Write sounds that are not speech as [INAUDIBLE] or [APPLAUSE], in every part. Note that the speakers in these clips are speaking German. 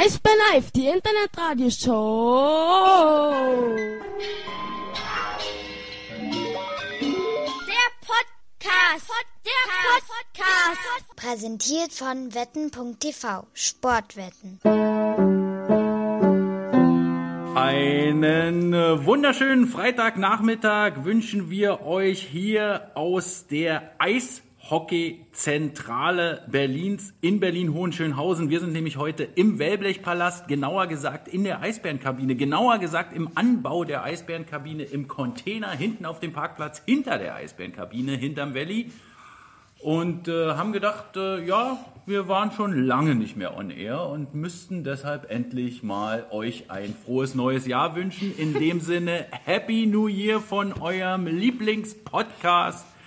Eisbär Live, die Internetradioshow. Der Podcast. Der Podcast. Präsentiert von wetten.tv. Sportwetten. Einen äh, wunderschönen Freitagnachmittag wünschen wir euch hier aus der Eishockeyzentrale Berlins in Berlin-Hohenschönhausen. Wir sind nämlich heute im Wellblechpalast, genauer gesagt in der Eisbärenkabine, genauer gesagt im Anbau der Eisbärenkabine im Container hinten auf dem Parkplatz hinter der Eisbärenkabine, hinterm Valley. Und äh, haben gedacht, äh, ja, wir waren schon lange nicht mehr on air und müssten deshalb endlich mal euch ein frohes neues Jahr wünschen. In dem Sinne, Happy New Year von eurem Lieblingspodcast.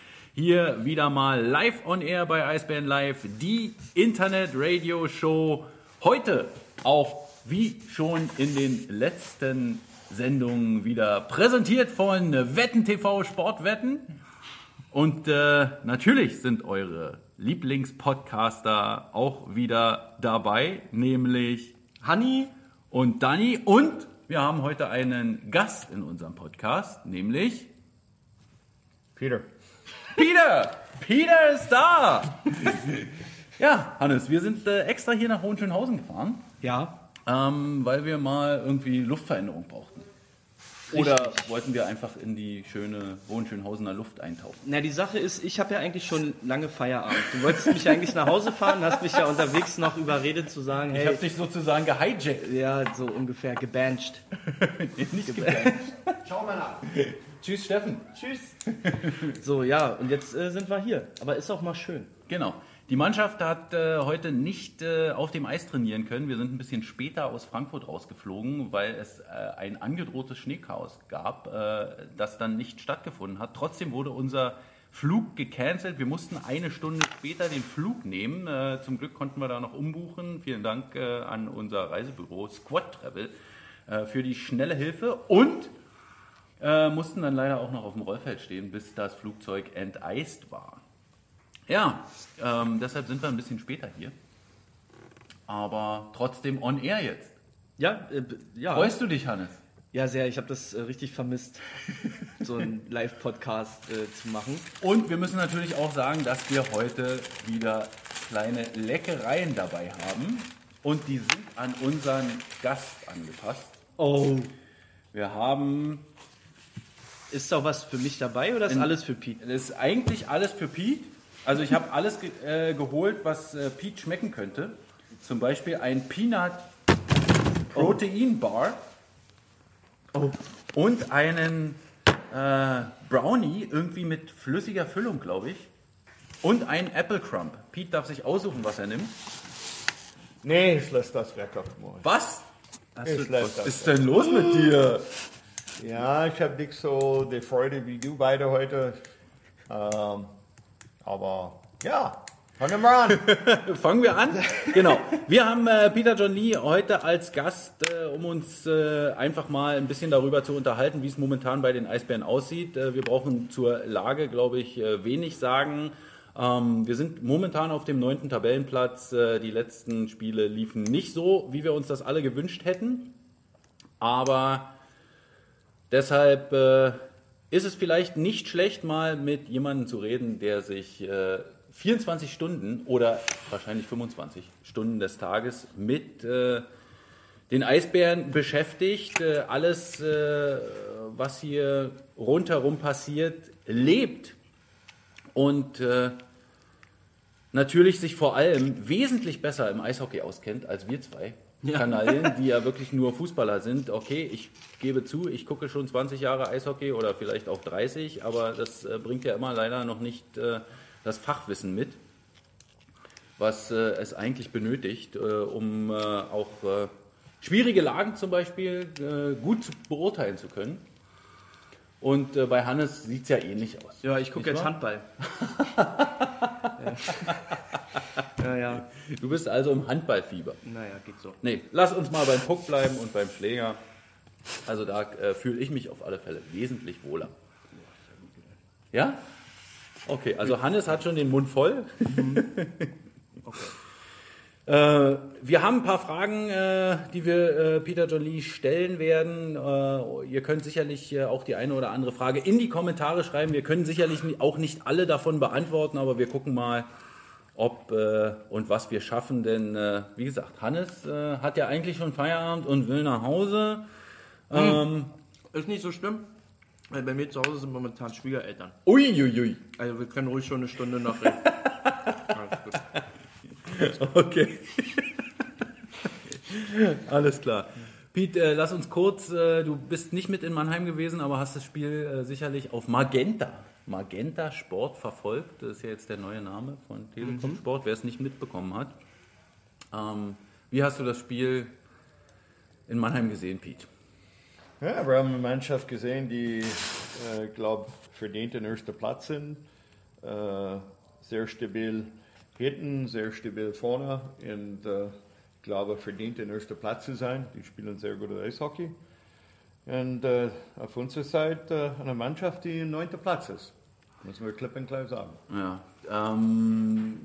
Hier wieder mal live on air bei Eisbären Live, die Internet-Radio-Show. Heute auch, wie schon in den letzten Sendungen, wieder präsentiert von Wetten TV Sportwetten. Und äh, natürlich sind eure Lieblingspodcaster auch wieder dabei, nämlich Hanni und Dani. Und wir haben heute einen Gast in unserem Podcast, nämlich Peter. Peter. Peter ist da. ja, Hannes, wir sind äh, extra hier nach Hohenschönhausen gefahren, Ja. ähm, weil wir mal irgendwie Luftveränderung brauchten. Oder wollten wir einfach in die schöne Hohenschönhausener Luft eintauchen? Na, die Sache ist, ich habe ja eigentlich schon lange Feierabend. Du wolltest mich eigentlich nach Hause fahren, hast mich ja unterwegs noch überredet zu sagen, Ich hey, habe dich sozusagen gehijackt. ja, so ungefähr gebancht. [LAUGHS] Nicht gebannt. Schau mal nach. Tschüss, Steffen. Tschüss. So, ja, und jetzt äh, sind wir hier. Aber ist auch mal schön. Genau. Die Mannschaft hat äh, heute nicht äh, auf dem Eis trainieren können. Wir sind ein bisschen später aus Frankfurt rausgeflogen, weil es äh, ein angedrohtes Schneechaos gab, äh, das dann nicht stattgefunden hat. Trotzdem wurde unser Flug gecancelt. Wir mussten eine Stunde später den Flug nehmen. Äh, zum Glück konnten wir da noch umbuchen. Vielen Dank äh, an unser Reisebüro Squad Travel für die schnelle Hilfe und mussten dann leider auch noch auf dem Rollfeld stehen, bis das Flugzeug enteist war. Ja, ähm, deshalb sind wir ein bisschen später hier. Aber trotzdem on air jetzt. Ja, äh, ja. Freust du dich, Hannes? Ja, sehr. Ich habe das äh, richtig vermisst, [LAUGHS] so einen Live-Podcast äh, zu machen. Und wir müssen natürlich auch sagen, dass wir heute wieder kleine Leckereien dabei haben. Und die sind an unseren Gast angepasst. Oh. Wir haben, Ist doch was für mich dabei oder ist In- alles für Pete? das ist eigentlich alles für Pete. Also ich habe alles ge äh, geholt, was äh, Pete schmecken könnte. Zum Beispiel ein Peanut Protein Bar. Oh. Und einen äh, Brownie, irgendwie mit flüssiger Füllung, glaube ich. Und einen Apple Crumb. Pete darf sich aussuchen, was er nimmt. Nee, ich lasse das weg auf morgen. Was? Ich lasse das ist denn los mit dir? Ja, ich habe nicht so die Freude wie du beide heute. Ähm, aber ja, fangen wir an. [LAUGHS] Fangen wir an. Genau. Wir haben äh, Peter John Lee heute als Gast, äh, um uns äh, einfach mal ein bisschen darüber zu unterhalten, wie es momentan bei den Eisbären aussieht. Äh, wir brauchen zur Lage, glaube ich, äh, wenig sagen. Ähm, wir sind momentan auf dem neunten Tabellenplatz. Äh, die letzten Spiele liefen nicht so, wie wir uns das alle gewünscht hätten. Aber deshalb ist es vielleicht nicht schlecht, mal mit jemandem zu reden, der sich äh, 24 Stunden oder wahrscheinlich 25 Stunden des Tages mit äh, den Eisbären beschäftigt. Äh, alles, äh, was hier rundherum passiert, lebt und äh, natürlich sich vor allem wesentlich besser im Eishockey auskennt als wir zwei. Kanalien, die ja wirklich nur Fußballer sind. Okay, ich gebe zu, ich gucke schon 20 Jahre Eishockey oder vielleicht auch 30, aber das äh, bringt ja immer leider noch nicht äh, das Fachwissen mit, was äh, es eigentlich benötigt, äh, um äh, auch äh, schwierige Lagen zum Beispiel gut beurteilen zu können. Und äh, bei Hannes sieht es ja ähnlich aus. Ja, ich gucke jetzt wahr? Handball. [LAUGHS] [LAUGHS] ja, ja. Du bist also im Handballfieber. Naja, geht so. Nee, lass uns mal beim Puck bleiben und beim Schläger. Also da äh, fühle ich mich auf alle Fälle wesentlich wohler. Ja? Okay, also Hannes hat schon den Mund voll. [LAUGHS] Äh, wir haben ein paar Fragen, äh, die wir äh, Peter John Lee stellen werden. Äh, ihr könnt sicherlich äh, auch die eine oder andere Frage in die Kommentare schreiben. Wir können sicherlich auch nicht alle davon beantworten, aber wir gucken mal, ob äh, und was wir schaffen. Denn äh, wie gesagt, Hannes äh, hat ja eigentlich schon Feierabend und will nach Hause. Ähm, Ist nicht so schlimm, weil bei mir zu Hause sind momentan Schwiegereltern. Uiuiui. Also wir können ruhig schon eine Stunde noch reden. [LAUGHS] [LAUGHS] Okay. [LAUGHS] Alles klar. Piet, äh, lass uns kurz, äh, du bist nicht mit in Mannheim gewesen, aber hast das Spiel äh, sicherlich auf Magenta, Magenta Sport verfolgt. Das ist ja jetzt der neue Name von Telekom Sport, wer es nicht mitbekommen hat. Ähm, wie hast du das Spiel in Mannheim gesehen, Piet? Ja, wir haben eine Mannschaft gesehen, die, äh, glaube verdient den ersten Platz sind. Äh, sehr stabil hinten, sehr stabil vorne und äh, ich glaube verdient den ersten Platz zu sein. Die spielen sehr gutes Eishockey. Und äh, auf unserer Seite eine Mannschaft, die im neunten Platz ist. Müssen wir klipp und klar sagen. Ja, ähm,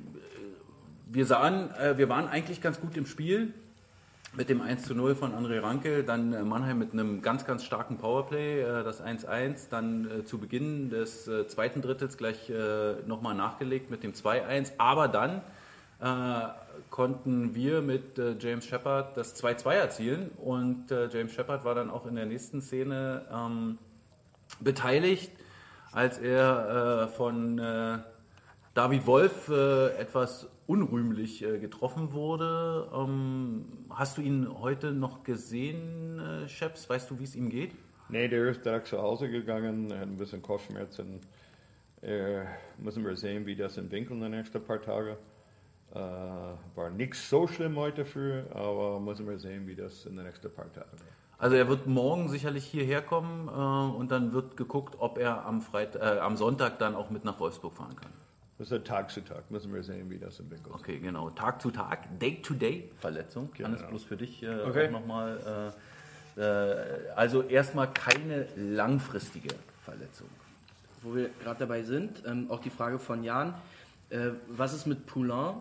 wir sahen, äh, wir waren eigentlich ganz gut im Spiel mit dem 1 zu 0 von André Ranke, dann äh, Mannheim mit einem ganz, ganz starken Powerplay, äh, das 1-1, dann äh, zu Beginn des zweiten Drittels gleich nochmal nachgelegt mit dem 2-1, aber dann konnten wir mit James Shepard das 2-2 erzielen und James Shepard war dann auch in der nächsten Szene ähm, beteiligt, als er von David Wolf etwas unrühmlich äh, getroffen wurde. Ähm, hast du ihn heute noch gesehen, äh, Scheps? Weißt du, wie es ihm geht? Nee, der ist direkt zu Hause gegangen, hat ein bisschen Kopfschmerzen. Äh, müssen wir sehen, wie das entwickelt in den nächsten paar Tagen. Äh, war nichts so schlimm heute für, aber müssen wir sehen, wie das in den nächsten paar Tagen wird. Also er wird morgen sicherlich hierher kommen äh, und dann wird geguckt, ob er am, Freit äh, am Sonntag dann auch mit nach Wolfsburg fahren kann. Das ist Tag zu Tag, müssen wir sehen, wie das entwickelt. Okay, genau. Tag zu Tag, Day to Day Verletzung. Hannes, bloß für dich äh, Okay. auch nochmal. Äh, äh, also erstmal keine langfristige Verletzung. Wo wir gerade dabei sind, ähm, auch die Frage von Jan. Äh, was ist mit Poulain?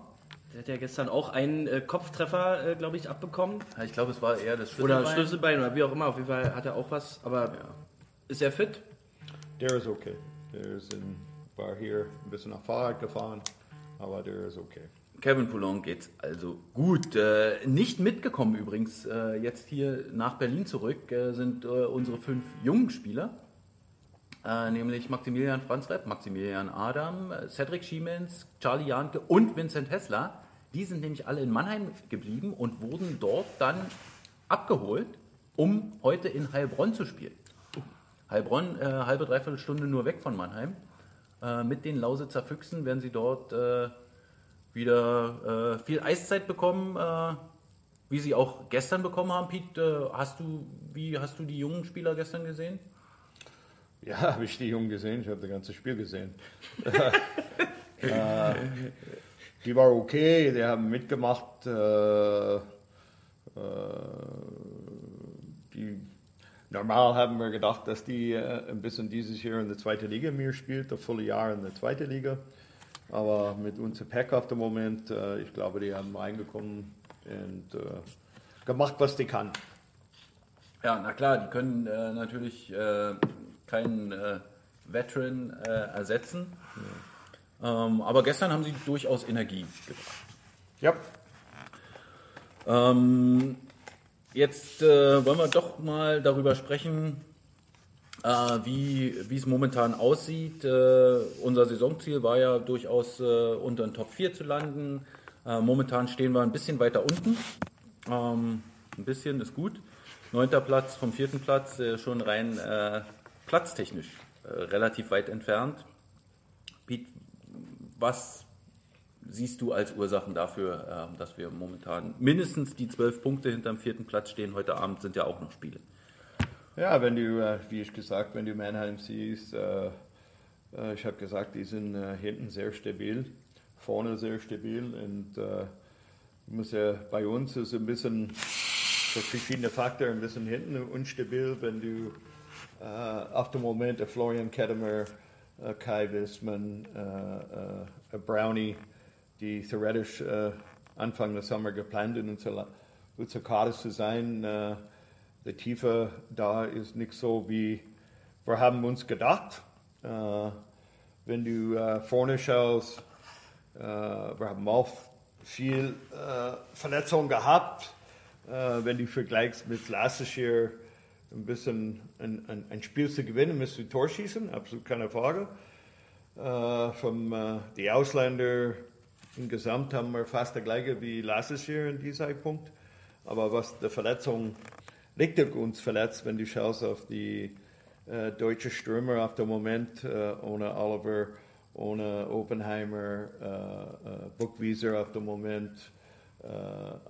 Der hat ja gestern auch einen äh, Kopftreffer, äh, glaube ich, abbekommen. Ja, Ich glaube, es war eher das Oder Schlüsselbein. Schlüsselbein oder wie auch immer. Auf jeden Fall hat er auch was. Aber ist er fit? Der ist okay. Der ist in, war hier ein bisschen nach Fahrrad gefahren, aber der ist okay. Kevin Poulon geht's also gut. Äh, nicht mitgekommen übrigens, äh, jetzt hier nach Berlin zurück, äh, sind unsere fünf jungen Spieler. Nämlich Maximilian Franz Repp, Maximilian Adam, Cedric Schiemens, Charlie Janke und Vincent Hessler. Die sind nämlich alle in Mannheim geblieben und wurden dort dann abgeholt, um heute in Heilbronn zu spielen. Heilbronn, halbe, dreiviertel Stunde nur weg von Mannheim. Äh, mit den Lausitzer Füchsen werden sie dort äh, wieder äh, viel Eiszeit bekommen, äh, wie sie auch gestern bekommen haben. Piet, äh, hast du, wie hast du die jungen Spieler gestern gesehen? Ja, [LAUGHS] habe ich die Jungen gesehen, ich habe das ganze Spiel gesehen. [LAUGHS] die war okay, die haben mitgemacht. Die, normal haben wir gedacht, dass die äh, ein bisschen dieses Jahr in der zweiten Liga mehr spielt, das volle Jahr in der zweiten Liga. Aber mit unserem Pack auf dem Moment, äh, ich glaube, die haben reingekommen und äh, gemacht, was die kann. Ja, na klar, die können natürlich keinen Veteran ersetzen. Ähm, aber gestern haben sie durchaus Energie gebracht. Ja, Ähm, jetzt äh, wollen wir doch mal darüber sprechen, äh, wie es momentan aussieht. Äh, unser Saisonziel war ja durchaus äh, unter den Top 4 zu landen. Äh, momentan stehen wir ein bisschen weiter unten. Ähm, ein bisschen ist gut. Neunter Platz vom vierten Platz, äh, schon rein platztechnisch relativ weit entfernt. Piet, was siehst du als Ursachen dafür, ähm, dass wir momentan mindestens die zwölf Punkte hinterm vierten Platz stehen? Heute Abend sind ja auch noch Spiele. Ja, wenn du, äh, wie ich gesagt, wenn du Mannheim siehst, äh, äh, ich habe gesagt, die sind hinten sehr stabil, vorne sehr stabil und muss ja bei uns ist ein bisschen so verschiedene Faktoren, ein bisschen hinten unstabil, wenn du auf dem Moment Florian Kettemer, Kai Wissmann, Brownie, die theoretisch äh, Anfang des Sommer geplant, in Karte zu sein. Äh, die Tiefe da ist nicht so, wie wir haben uns gedacht. Äh, wenn du äh, vorne schaust, äh, wir haben auch viel äh, Verletzungen gehabt. Äh, wenn du vergleichst mit letztes Jahr, ein bisschen ein, ein, ein Spiel zu gewinnen, müsst du Tor schießen, absolut keine Frage. Äh, vom, äh, die Ausländer insgesamt haben wir fast das gleiche wie letztes Jahr in diesem Zeitpunkt. Aber was die Verletzung richtig uns verletzt, wenn du schaust auf die äh, deutsche Stürmer auf dem Moment, äh, ohne Oliver, ohne Oppenheimer, äh, äh Buckwieser auf dem Moment, äh,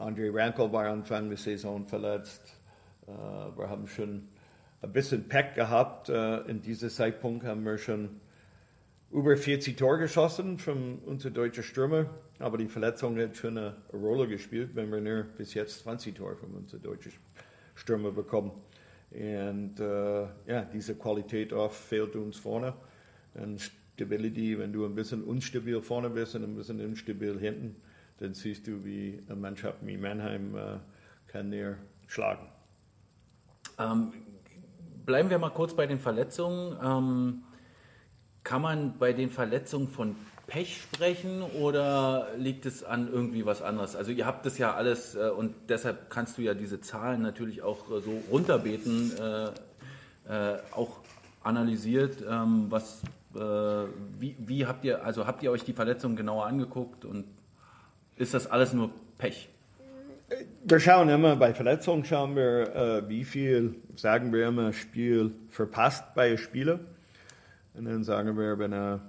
André Rankel war Anfang der Saison verletzt. Äh, wir haben schon ein bisschen Pech gehabt. in diesem Zeitpunkt haben wir schon über 40 Tore geschossen von unseren deutschen Stürmer, aber die Verletzung hat schon eine Rolle gespielt, wenn wir nur bis jetzt 20 Tore von unseren deutschen Stürmer bekommen. Und äh, ja, diese Qualität oft fehlt uns vorne. Und Stability, wenn du ein bisschen unstabil vorne bist und ein bisschen instabil hinten, dann siehst du, wie eine Mannschaft wie Mannheim äh, kann dir schlagen. Ähm, bleiben wir mal kurz bei den Verletzungen. Ähm, kann man bei den Verletzungen von Pech sprechen oder liegt es an irgendwie was anderes? Also ihr habt das ja alles äh, und deshalb kannst du ja diese Zahlen natürlich auch äh, so runterbeten, äh, äh, auch analysiert. Ähm, was, äh, wie, wie habt ihr, also habt ihr euch die Verletzungen genauer angeguckt und ist das alles nur Pech? Wir schauen immer, bei Verletzungen schauen wir, äh, wie viel, sagen wir immer, Spiel verpasst bei Spieler. Und dann sagen wir, wenn er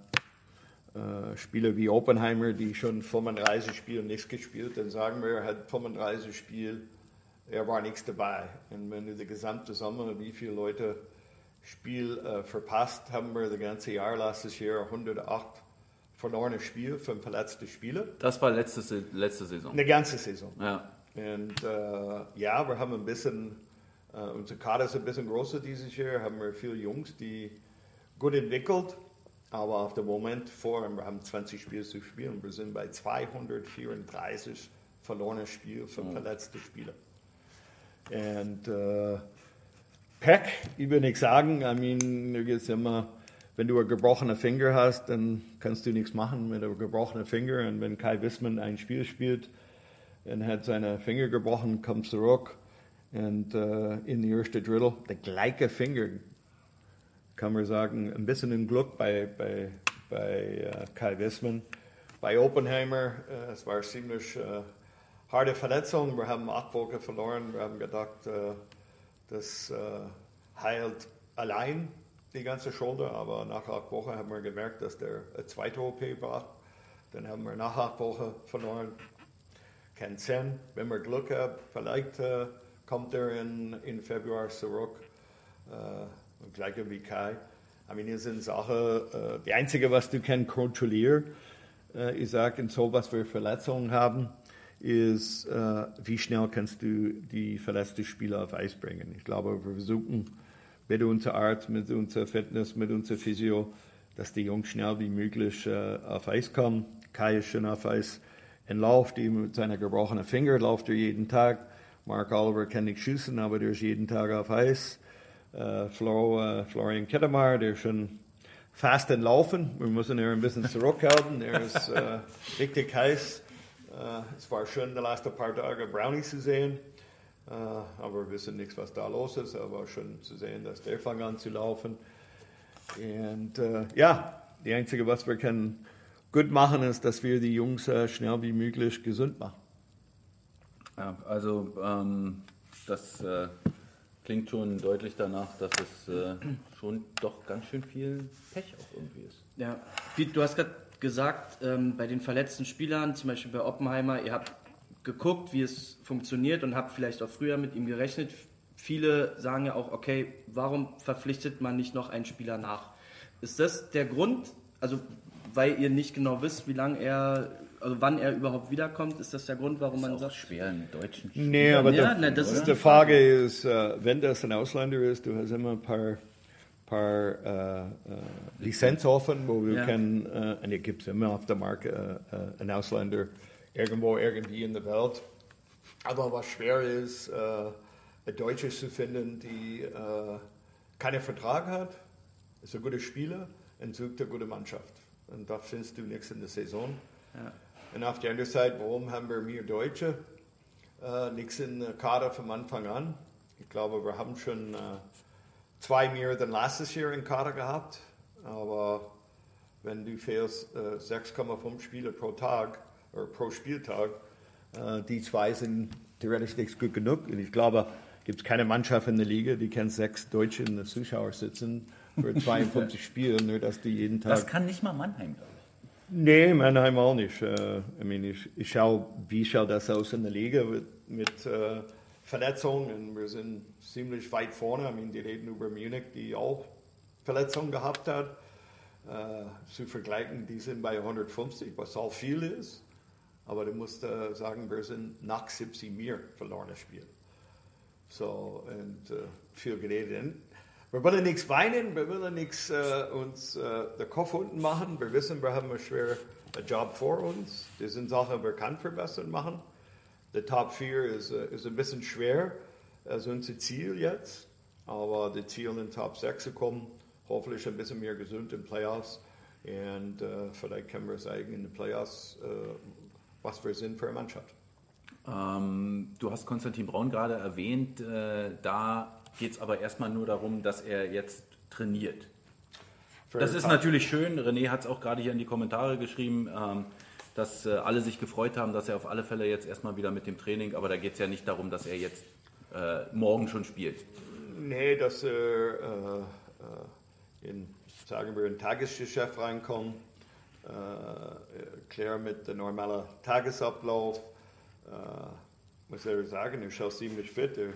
äh, Spieler wie Oppenheimer, die schon 35 Spiele nichts gespielt, dann sagen wir, er hat 35 Spiele, er war nichts dabei. Und wenn du die gesamte Sommer, wie viele Leute Spiel äh, verpasst, haben wir das ganze Jahr, letztes Jahr 108 verlorene Spiele, fünf verletzte Spiele. Das war letzte, letzte Saison. Eine ganze Saison. Ja. Und äh, ja, wir haben ein bisschen, äh, unser Kader ist ein bisschen größer dieses Jahr, haben wir viele Jungs, die gut entwickelt aber auf dem Moment vor, wir haben 20 Spiele zu spielen, wir sind bei 234 verlorene Spiele für oh. verletzte Spieler. Und äh, Pech, ich will nicht sagen, I mean, du gehst immer, wenn du einen gebrochenen Finger hast, dann kannst du nichts machen mit einem gebrochenen Finger. Und wenn Kai Wissmann ein Spiel spielt und hat seine Finger gebrochen, kommt zurück und äh, in die erste Drittel, der gleiche Finger kann man sagen, ein bisschen ein Glück bei, bei, bei uh, Kai Wissmann. Bei Oppenheimer, uh, es war ziemlich uh, harte Verletzung. Wir haben acht Wochen verloren. Wir haben gedacht, das heilt allein die ganze Schulter, aber nach acht Wochen haben wir gemerkt, dass der eine zweite OP braucht. Dann haben wir nach acht Wochen verloren. Kein Sinn. Wenn wir Glück haben, vielleicht kommt er in, in Februar zurück. Und gleiche wie Kai. I mean, hier sind Sachen, äh, die einzige, was du kannst kontrollieren, äh, ich sage, in so was wir Verletzungen haben, ist, äh, wie schnell kannst du die verletzten Spieler auf Eis bringen. Ich glaube, wir versuchen mit unserer Art, mit unserer Fitness, mit unserer Physio, dass die Jungs schnell wie möglich äh, auf Eis kommen. Kai ist schon auf Eis in Lauf, die mit seiner gebrochenen Finger läuft er jeden Tag. Mark Oliver kann nicht schießen, aber der ist jeden Tag auf Eis. Äh, Flo, äh, Florian Kettemar, der ist schon fast entlaufen. Wir müssen ihn ein bisschen zurückhalten. Er ist äh, [LAUGHS] richtig heiß. Äh, es war schön, die letzten paar Tage Brownie zu sehen. Äh, aber wir wissen nichts, was da los ist. Aber schön zu sehen, dass der fängt an zu laufen. Und ja, die einzige, was wir können gut machen, ist, dass wir die Jungs schnell wie möglich gesund machen. Ja, also ähm, das klingt schon deutlich danach, dass es äh, schon doch ganz schön viel Pech auch irgendwie ist. Ja, du hast gerade gesagt, ähm, bei den verletzten Spielern, zum Beispiel bei Oppenheimer, ihr habt geguckt, wie es funktioniert und habt vielleicht auch früher mit ihm gerechnet. Viele sagen ja auch, okay, warum verpflichtet man nicht noch einen Spieler nach? Ist das der Grund, also weil ihr nicht genau wisst, wie lange er also wann er überhaupt wiederkommt, ist das der Grund, warum man sagt? schwer mit deutschen Spielern. Nee, aber ja, der, ne, das ist die Frage ist, äh, wenn das ein Ausländer ist, du hast immer ein paar, paar äh, äh, Lizenz offen, wo wir ja. können, äh, und es gibt immer auf der Marke äh, äh, einen Ausländer irgendwo irgendwie in der Welt. Aber was schwer ist, äh, ein Deutsches zu finden, die äh, keinen Vertrag hat, ist ein guter Spieler und sucht eine gute Mannschaft. Und das findest du nichts in der Saison. Ja. Und auf der anderen Seite, warum haben wir mehr Deutsche? Äh, nichts in der Kader vom Anfang an. Ich glaube, wir haben schon äh, zwei mehr als letztes Jahr in Kader gehabt. Aber wenn du fährst äh, 6,5 Spiele pro Tag oder pro Spieltag, äh, die zwei sind theoretisch nicht gut genug. Und ich glaube, gibt es keine Mannschaft in der Liga, die kennt sechs Deutsche in der Zuschauer sitzen für [LAUGHS] 52 Spiele, nur dass die jeden Tag. Das kann nicht mal Mannheim, glaube ich. Nee, Mannheim auch nicht. Äh, ich, meine, ich, ich schaue, wie schaut das aus in der Liga mit, mit äh, Verletzungen. Wir sind ziemlich weit vorne. Ich meine, die reden über Munich, die auch Verletzungen gehabt hat. Äh, zu vergleichen, die sind bei 150, was auch viel ist. Aber du musst äh, sagen, wir sind nach 70 mehr verlorene Spiele. So, und äh, viel geredet. Wir wollen nichts weinen, wir wollen nichts äh, uns äh, den Kopf unten machen. Wir wissen, wir haben einen schweren Job vor uns. Das sind Sachen, die wir kann verbessern machen. Der Top 4 ist, äh, ist ein bisschen schwer, also unser Ziel jetzt. Aber das Ziel in den Top 6 zu kommen, hoffentlich ein bisschen mehr gesund in Playoffs. Und äh, vielleicht können wir zeigen in den Playoffs, äh, was wir sind für eine Mannschaft. Ähm, du hast Konstantin Braun gerade erwähnt. Äh, da geht es aber erstmal nur darum, dass er jetzt trainiert. Das ist natürlich schön. René hat es auch gerade hier in die Kommentare geschrieben, ähm, dass äh, alle sich gefreut haben, dass er auf alle Fälle jetzt erstmal wieder mit dem Training, aber da geht es ja nicht darum, dass er jetzt äh, morgen schon spielt. Nee, dass er äh, in, sagen wir, ein Tagesgeschäft reinkommt, klar mit dem normalen Tagesablauf. Äh, muss er sagen, er schaut ziemlich fit. Er,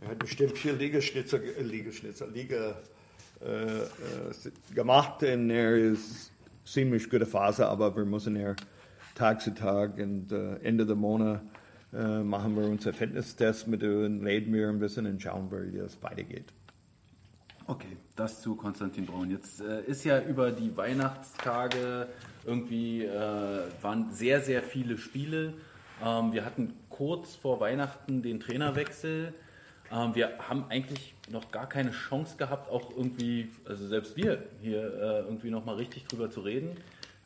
er hat bestimmt viel Liegestütze, äh, Liegestütze, Liege äh, äh, gemacht und er ist ziemlich gute Phase, aber wir müssen er Tag zu Tag und äh, Ende der Monat äh, machen wir unsere Fitnesstest mit ihm, reden wir ein bisschen und schauen wie das weitergeht. Okay, das zu Konstantin Braun. Jetzt äh, ist ja über die Weihnachtstage irgendwie äh, waren sehr, sehr viele Spiele. Ähm, wir hatten kurz vor Weihnachten den Trainerwechsel. Ähm, wir haben eigentlich noch gar keine Chance gehabt, auch irgendwie, also selbst wir hier äh, irgendwie noch mal richtig drüber zu reden.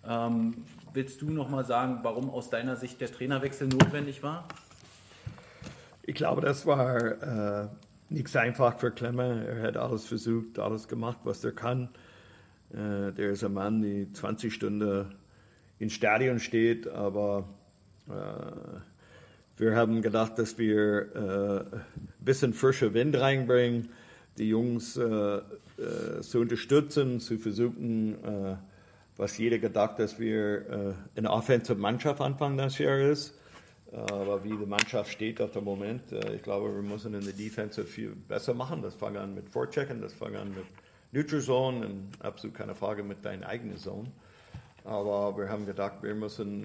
Ähm, willst du noch mal sagen, warum aus deiner Sicht der Trainerwechsel notwendig war? Ich glaube, das war äh, nichts einfach für Klemmer. Er hat alles versucht, alles gemacht, was er kann. Äh, der ist ein Mann, der 20 Stunden im Stadion steht, aber äh, wir haben gedacht, dass wir äh, ein bisschen frischer Wind reinbringen, die Jungs äh, äh, zu unterstützen, zu versuchen, äh, was jeder gedacht, dass wir äh, eine offensive Mannschaft Anfang des Jahres. Aber wie die Mannschaft steht auf dem Moment, äh, ich glaube, wir müssen in der Defensive viel besser machen. Das fängt an mit Vorchecken, das fängt an mit Neutral Zone und absolut keine Frage mit deiner eigenen Zone. Aber wir haben gedacht, wir müssen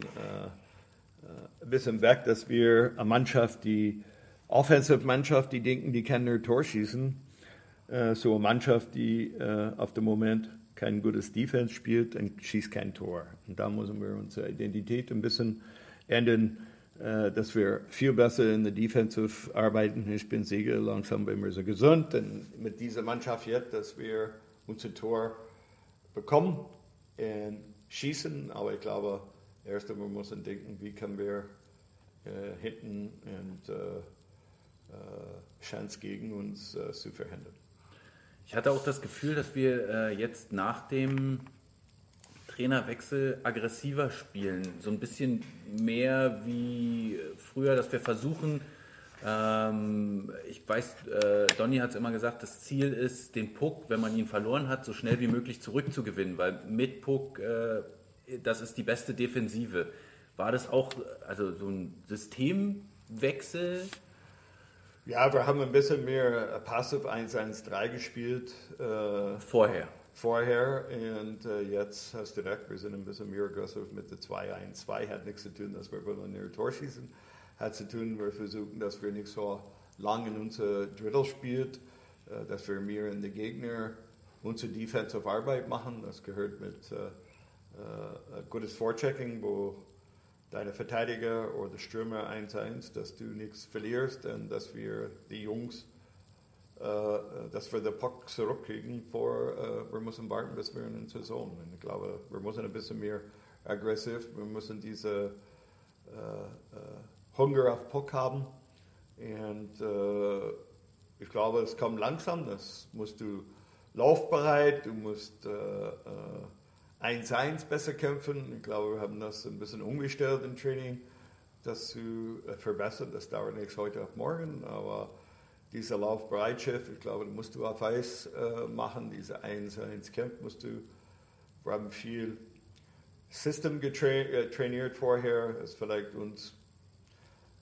ein bisschen weg, dass wir eine Mannschaft, die Offensive Mannschaft, die denken, die können nur Tor schießen, äh, so eine Mannschaft, die äh, auf dem Moment kein gutes Defense spielt und schießt kein Tor. Und da müssen wir unsere Identität ein bisschen ändern, äh, dass wir viel besser in der Defensive arbeiten. Ich bin sicher, langsam werden wir so gesund und mit dieser Mannschaft jetzt, dass wir unser Tor bekommen und schießen. Aber ich glaube, erst einmal müssen wir denken, wie können wir äh, hinten und äh, äh, Chance gegen uns äh, zu verhindern. Ich hatte auch das Gefühl, dass wir äh, jetzt nach dem Trainerwechsel aggressiver spielen. So ein bisschen mehr wie früher, dass wir versuchen, ähm, ich weiß, äh, Donny hat es immer gesagt, das Ziel ist, den Puck, wenn man ihn verloren hat, so schnell wie möglich zurückzugewinnen, weil mit Puck, äh, das ist die beste Defensive. War das auch also so ein Systemwechsel? Ja, wir haben ein bisschen mehr äh, Passive 1-1-3 gespielt äh, Vorher. vorher und äh, jetzt hast du recht, wir sind ein bisschen mehr aggressiv mit der 2-1-2. Hat nichts zu tun, dass wir wollen ein Tor schießen. Hat zu tun, wir versuchen, dass wir nicht so lang in unser Drittel spielt, äh, dass wir mehr in den Gegner unsere Defensive Arbeit machen. Das gehört mit äh, äh, gutes Vorchecking, wo deine Verteidiger oder Stürmer 1-1, dass du nichts verlierst und dass wir die Jungs, äh, dass wir den Puck zurückkriegen, vor, äh, wir müssen warten, bis wir in der Saison. Und ich glaube, wir müssen ein bisschen mehr aggressiv, wir müssen diese äh, äh Hunger auf Puck haben. Und äh, ich glaube, es kommt langsam, das musst du laufbereit, du musst 1-1 äh, besser kämpfen. Ich glaube, wir haben das ein bisschen umgestellt im Training, das zu verbessern. Das dauert nicht heute auf morgen, aber diese Laufbereitschaft, ich glaube, musst du auf Eis äh, machen, diese 1-1 Camp musst du, wir haben viel System getrainiert äh, vorher, ist vielleicht uns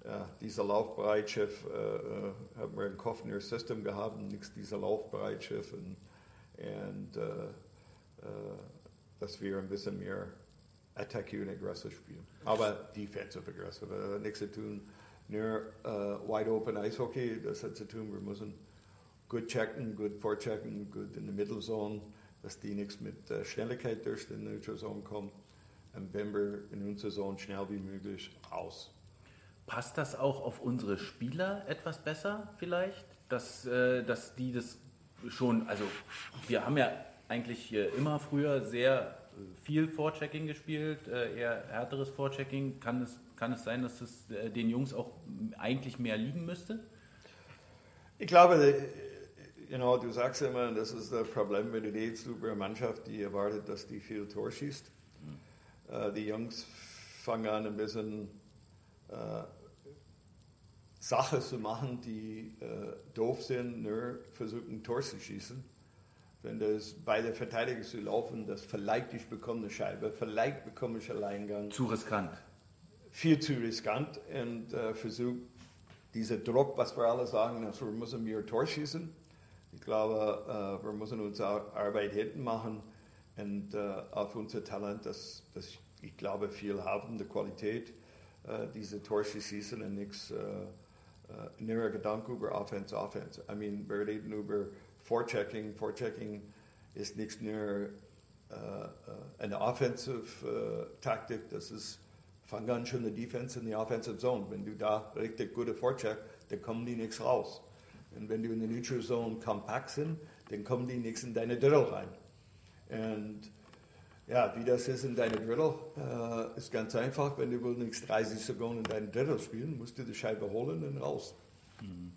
ja, diese Laufbereitschaft, äh, äh, haben wir im Kopf ihr System gehabt, nichts dieser Laufbereitschaft und, und äh, äh, dass wir ein bisschen mehr attackieren und aggressiv spielen. Aber defensive aggressive, äh, nichts zu tun, nur äh, wide open Eishockey, das hat zu tun, wir müssen gut checken, gut vorchecken, gut in der Mittelzone, dass die nichts mit äh, Schnelligkeit durch die Neutral Zone kommen. Und wenn wir in unserer Zone schnell wie möglich raus. Passt das auch auf unsere Spieler etwas besser vielleicht? Dass, äh, dass die das schon, also wir haben ja eigentlich immer früher sehr viel Vorchecking gespielt, äh, eher härteres Vorchecking. Kann es, kann es sein, dass es äh, den Jungs auch eigentlich mehr liegen müsste? Ich glaube, you know, du sagst immer, das ist das Problem mit der super Mannschaft, die erwartet, dass die viel Tor schießt. Mhm. Die Jungs fangen an, ein bisschen äh, Sachen zu machen, die äh, doof sind, nur versuchen Tor zu schießen. Wenn das beide Verteidiger zu laufen, das vielleicht ich bekomme eine Scheibe, vielleicht bekomme ich Alleingang. Zu riskant. Viel zu riskant und äh, versucht dieser Druck, was wir alle sagen, also wir müssen mehr Tor schießen. Ich glaube, äh, wir müssen unsere Arbeit hinten machen und äh, auf unser Talent, das, das ich glaube viel haben, die Qualität, äh, diese Torschießen und nichts, äh, äh, nur Gedanke über Offense, Offense. I mean, wir reden über Vorchecking. Vorchecking ist nicht nur äh, äh eine Offensive äh, Taktik, das ist fang an schon die Defense in die Offensive Zone. Wenn du da richtig gute Vorcheck, dann kommen die nichts raus. Und wenn du in der Neutral Zone kompakt sind, dann kommen die nichts in deine Drill rein. Und ja, wie das ist in deiner Drittel, äh, ist ganz einfach. Wenn du willst 30 Sekunden in deinem Drittel spielen, musst du die Scheibe holen und raus. Mhm.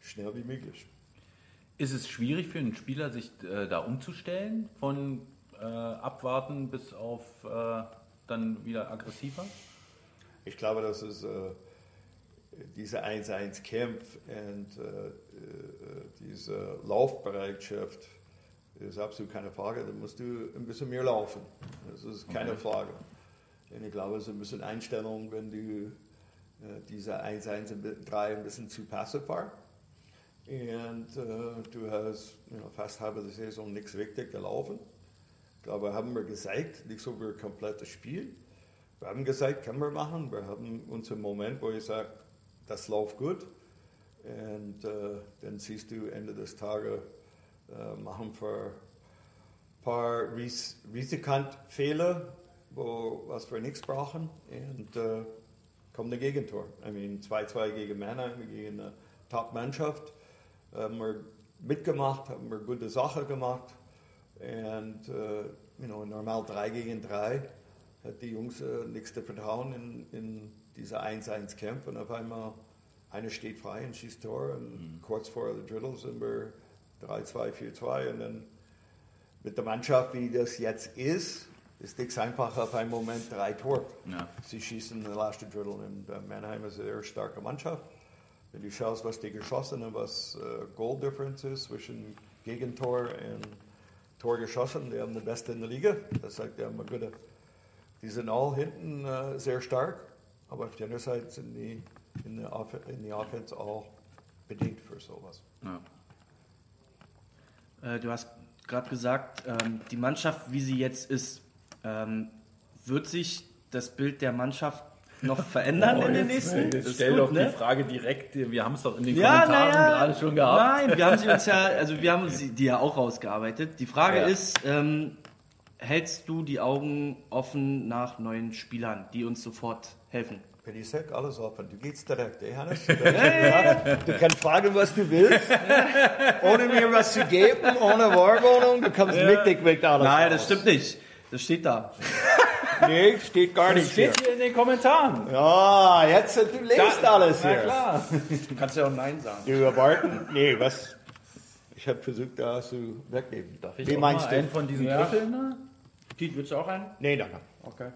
Schnell wie möglich. Ist es schwierig für einen Spieler, sich äh, da umzustellen, von äh, abwarten bis auf äh, dann wieder aggressiver? Ich glaube, dass es äh, diese 1-1-Kampf und äh, äh, diese Laufbereitschaft ist absolut keine Frage. Da musst du ein bisschen mehr laufen. Das ist keine okay. Frage. Und ich glaube, es ist ein bisschen Einstellung, wenn du diese 1-1-3 ein bisschen zu passiv war und äh, du hast you know, fast halbe Saison nichts richtig gelaufen. Ich glaube, haben wir gezeigt, nicht so ein komplettes Spiel. Wir haben gesagt, können wir machen. Wir haben unseren Moment, wo ich sage, das läuft gut. Und äh, dann siehst du Ende des Tages, äh, machen wir ein paar Ris Risikantfehler, wo, was wir nichts brauchen. Und äh, kommt ein Gegentor. I mean, 2-2 gegen Männer, gegen eine Top-Mannschaft haben wir mitgemacht, haben wir gute Sache gemacht. Und äh, you know, normal 3 gegen 3 hat die Jungs äh, nichts zu vertrauen in, in diese 1-1-Kämpfe. Und auf einmal einer steht frei und schießt Tor. Und mhm. kurz vor der Drittel sind wir 3-2, 4-2. Und dann mit der Mannschaft, wie das jetzt ist, ist nichts einfach auf einen Moment drei Tor. Ja. Sie schießen in der letzten Drittel. Und äh, Mannheim ist eine sehr starke Mannschaft. Wenn du schaust, was die geschossen haben, was äh, Goal Difference ist zwischen Gegentor und Tor geschossen, die haben die Beste in der Liga. Das sagt, eine gute, die sind all hinten äh, sehr stark, aber auf der anderen Seite sind die in der, Off in der Offense auch bedingt für sowas. Ja. Äh, du hast gerade gesagt, ähm, die Mannschaft, wie sie jetzt ist, ähm, wird sich das Bild der Mannschaft noch verändern oh, in den nächsten? Jetzt stell gut, doch ne? die Frage direkt, wir haben es doch in den ja, Kommentaren ja, gerade schon gehabt. Nein, wir haben sie uns ja, also wir haben sie, die ja auch rausgearbeitet. Die Frage ja. ist, ähm, hältst du die Augen offen nach neuen Spielern, die uns sofort helfen? Wenn ich sage, alles offen, du gehst direkt, eh, Hannes? [LAUGHS] Du kannst fragen, was du willst, ohne mir was zu geben, ohne Warnung, du kommst mittig weg alles Nein, raus. das stimmt nicht. Das steht da. Nee, steht gar Das nicht steht hier in den Kommentaren. Ja, jetzt, du lest alles Na hier. klar. Du [LAUGHS] kannst ja auch Nein sagen. Du erwarten, nee, was? Ich habe versucht, da zu wegnehmen. Darf ich Wie auch meinst mal du? einen von diesen Ja. Trüffeln? Ne? Piet, willst du auch einen? Nee, danke. Okay.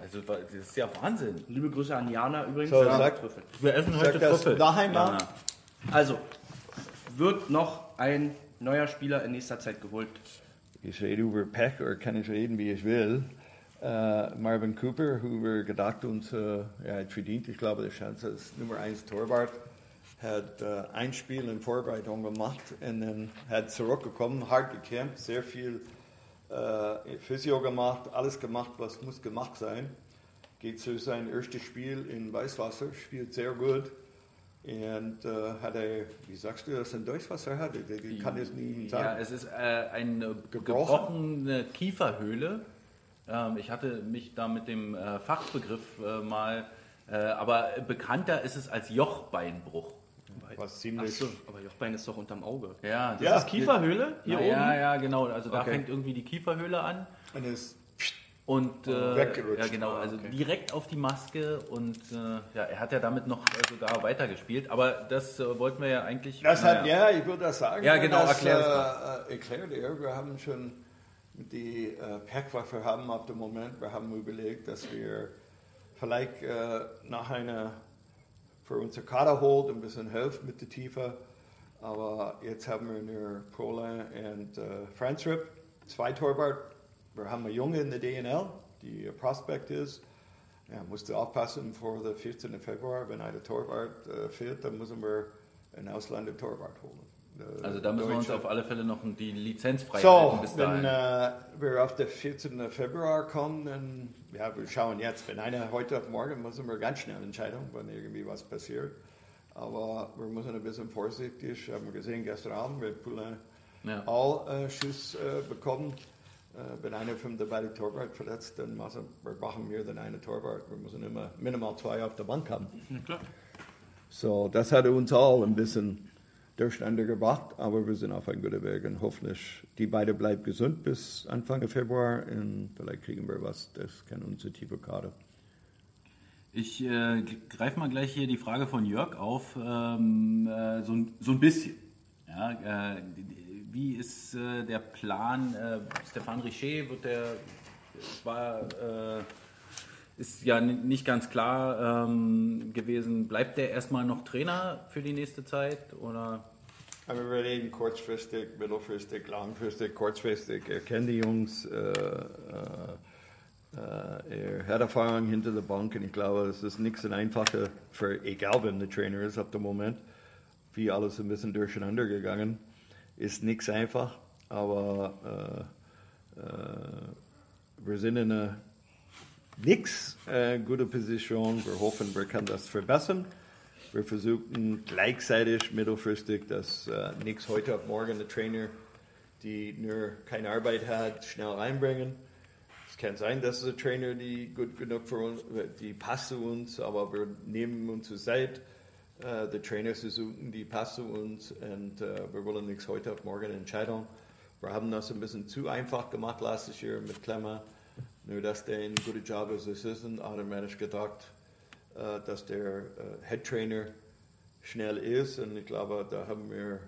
Also, das ist ja Wahnsinn. Liebe Grüße an Jana übrigens. So, sag- Trüffel. Wir essen Sag das daheim mal. Also, wird noch ein neuer Spieler in nächster Zeit geholt? Ich rede über Pech oder kann ich reden, wie ich will. Äh, Marvin Cooper, wo wir gedacht uns, äh, er hat verdient, ich glaube, der Chance ist Nummer 1 Torwart, hat äh, ein Spiel in Vorbereitung gemacht und dann hat zurückgekommen, hart gekämpft, sehr viel äh, Physio gemacht, alles gemacht, was muss gemacht sein. Geht zu sein erstes Spiel in Weißwasser, spielt sehr gut. Und äh, hat er, wie sagst du das in Deutsch, was er hatte? Ich, kann es nie sagen. Ja, es ist äh, eine Gebrochen? gebrochene Kieferhöhle. Ähm, ich hatte mich da mit dem äh, Fachbegriff äh, mal, äh, aber bekannter ist es als Jochbeinbruch. was ziemlich so, aber Jochbein ist doch unterm Auge. Ja, das Ja. ist Kieferhöhle hier Na, oben? Ja, ja, genau. Also da Okay. fängt irgendwie die Kieferhöhle an. Und es Und äh, Weggerutscht. ja, genau, also direkt auf die Maske und äh, ja, er hat ja damit noch äh, sogar weitergespielt, aber das äh, wollten wir ja eigentlich. Das hat, ja, ich würde das sagen. Ja, genau, das, erklär äh, erklärt er. Wir haben schon die äh, Packwaffe haben auf dem Moment, wir haben überlegt, dass wir vielleicht äh, nach einer für unser Kader holt, ein bisschen helfen mit der Tiefe. Aber jetzt haben wir nur Prola und äh, Franz Ripp, zwei Torwart. Wir haben einen Junge in der DNL, die Prospect ist. Ja, musste aufpassen vor der 14. Februar, wenn ein Torwart äh, fehlt, dann müssen wir einen Ausländer Torwart holen. Also da müssen wir uns auf alle Fälle noch die Lizenz so, freihalten bis wenn dahin. äh, wir auf den 14. Februar kommen, dann, ja, wir schauen jetzt, wenn einer heute auf morgen, müssen wir ganz schnell entscheiden, wenn irgendwie was passiert. Aber wir müssen ein bisschen vorsichtig, haben wir gesehen gestern Abend, wir Poulain Ja. all äh, Schuss äh, bekommen. Äh, wenn einer von der beiden Torwart verletzt, dann müssen wir brauchen mehr als einen Torwart. Wir müssen immer minimal zwei auf der Bank haben. So, das hat uns all ein bisschen durcheinander gebracht, aber wir sind auf einem guten Weg und hoffentlich die beiden bleiben gesund bis Anfang Februar und vielleicht kriegen wir was, das kann unsere tiefe Karte. Ich äh, greife mal gleich hier die Frage von Jörg auf, ähm, äh, so, ein- so ein bisschen. Ja, äh, wie ist äh, der Plan? Äh, Stefan Richer wird der, war, äh, ist ja ni- nicht ganz klar ähm, gewesen. Bleibt der erstmal noch Trainer für die nächste Zeit oder? Aber wir reden kurzfristig, mittelfristig, langfristig, kurzfristig. Er kennt die Jungs, äh, äh, äh, er hat Erfahrung hinter der Bank und ich glaube, es ist nichts einfacher für, egal wer der Trainer ist auf dem Moment, wie alles ein bisschen durcheinander gegangen. Ist nichts einfach, aber äh, äh, wir sind in einer nix äh, gute Position. Wir hoffen, wir können das verbessern. Wir versuchen gleichzeitig mittelfristig, dass äh, nichts heute auf morgen der Trainer, die nur keine Arbeit hat, schnell reinbringen. Es kann sein, dass es ein Trainer, die gut genug für uns, die passt zu uns, aber wir nehmen uns zur Zeit, äh, die Trainer zu suchen, die passt zu uns und äh, wir wollen nichts heute auf morgen entscheiden. Wir haben das ein bisschen zu einfach gemacht letztes Jahr mit Klemmer. Nur dass der einen guten Job als Assistant automatisch gedacht, äh, dass der äh, Head Trainer schnell ist und ich glaube, da haben wir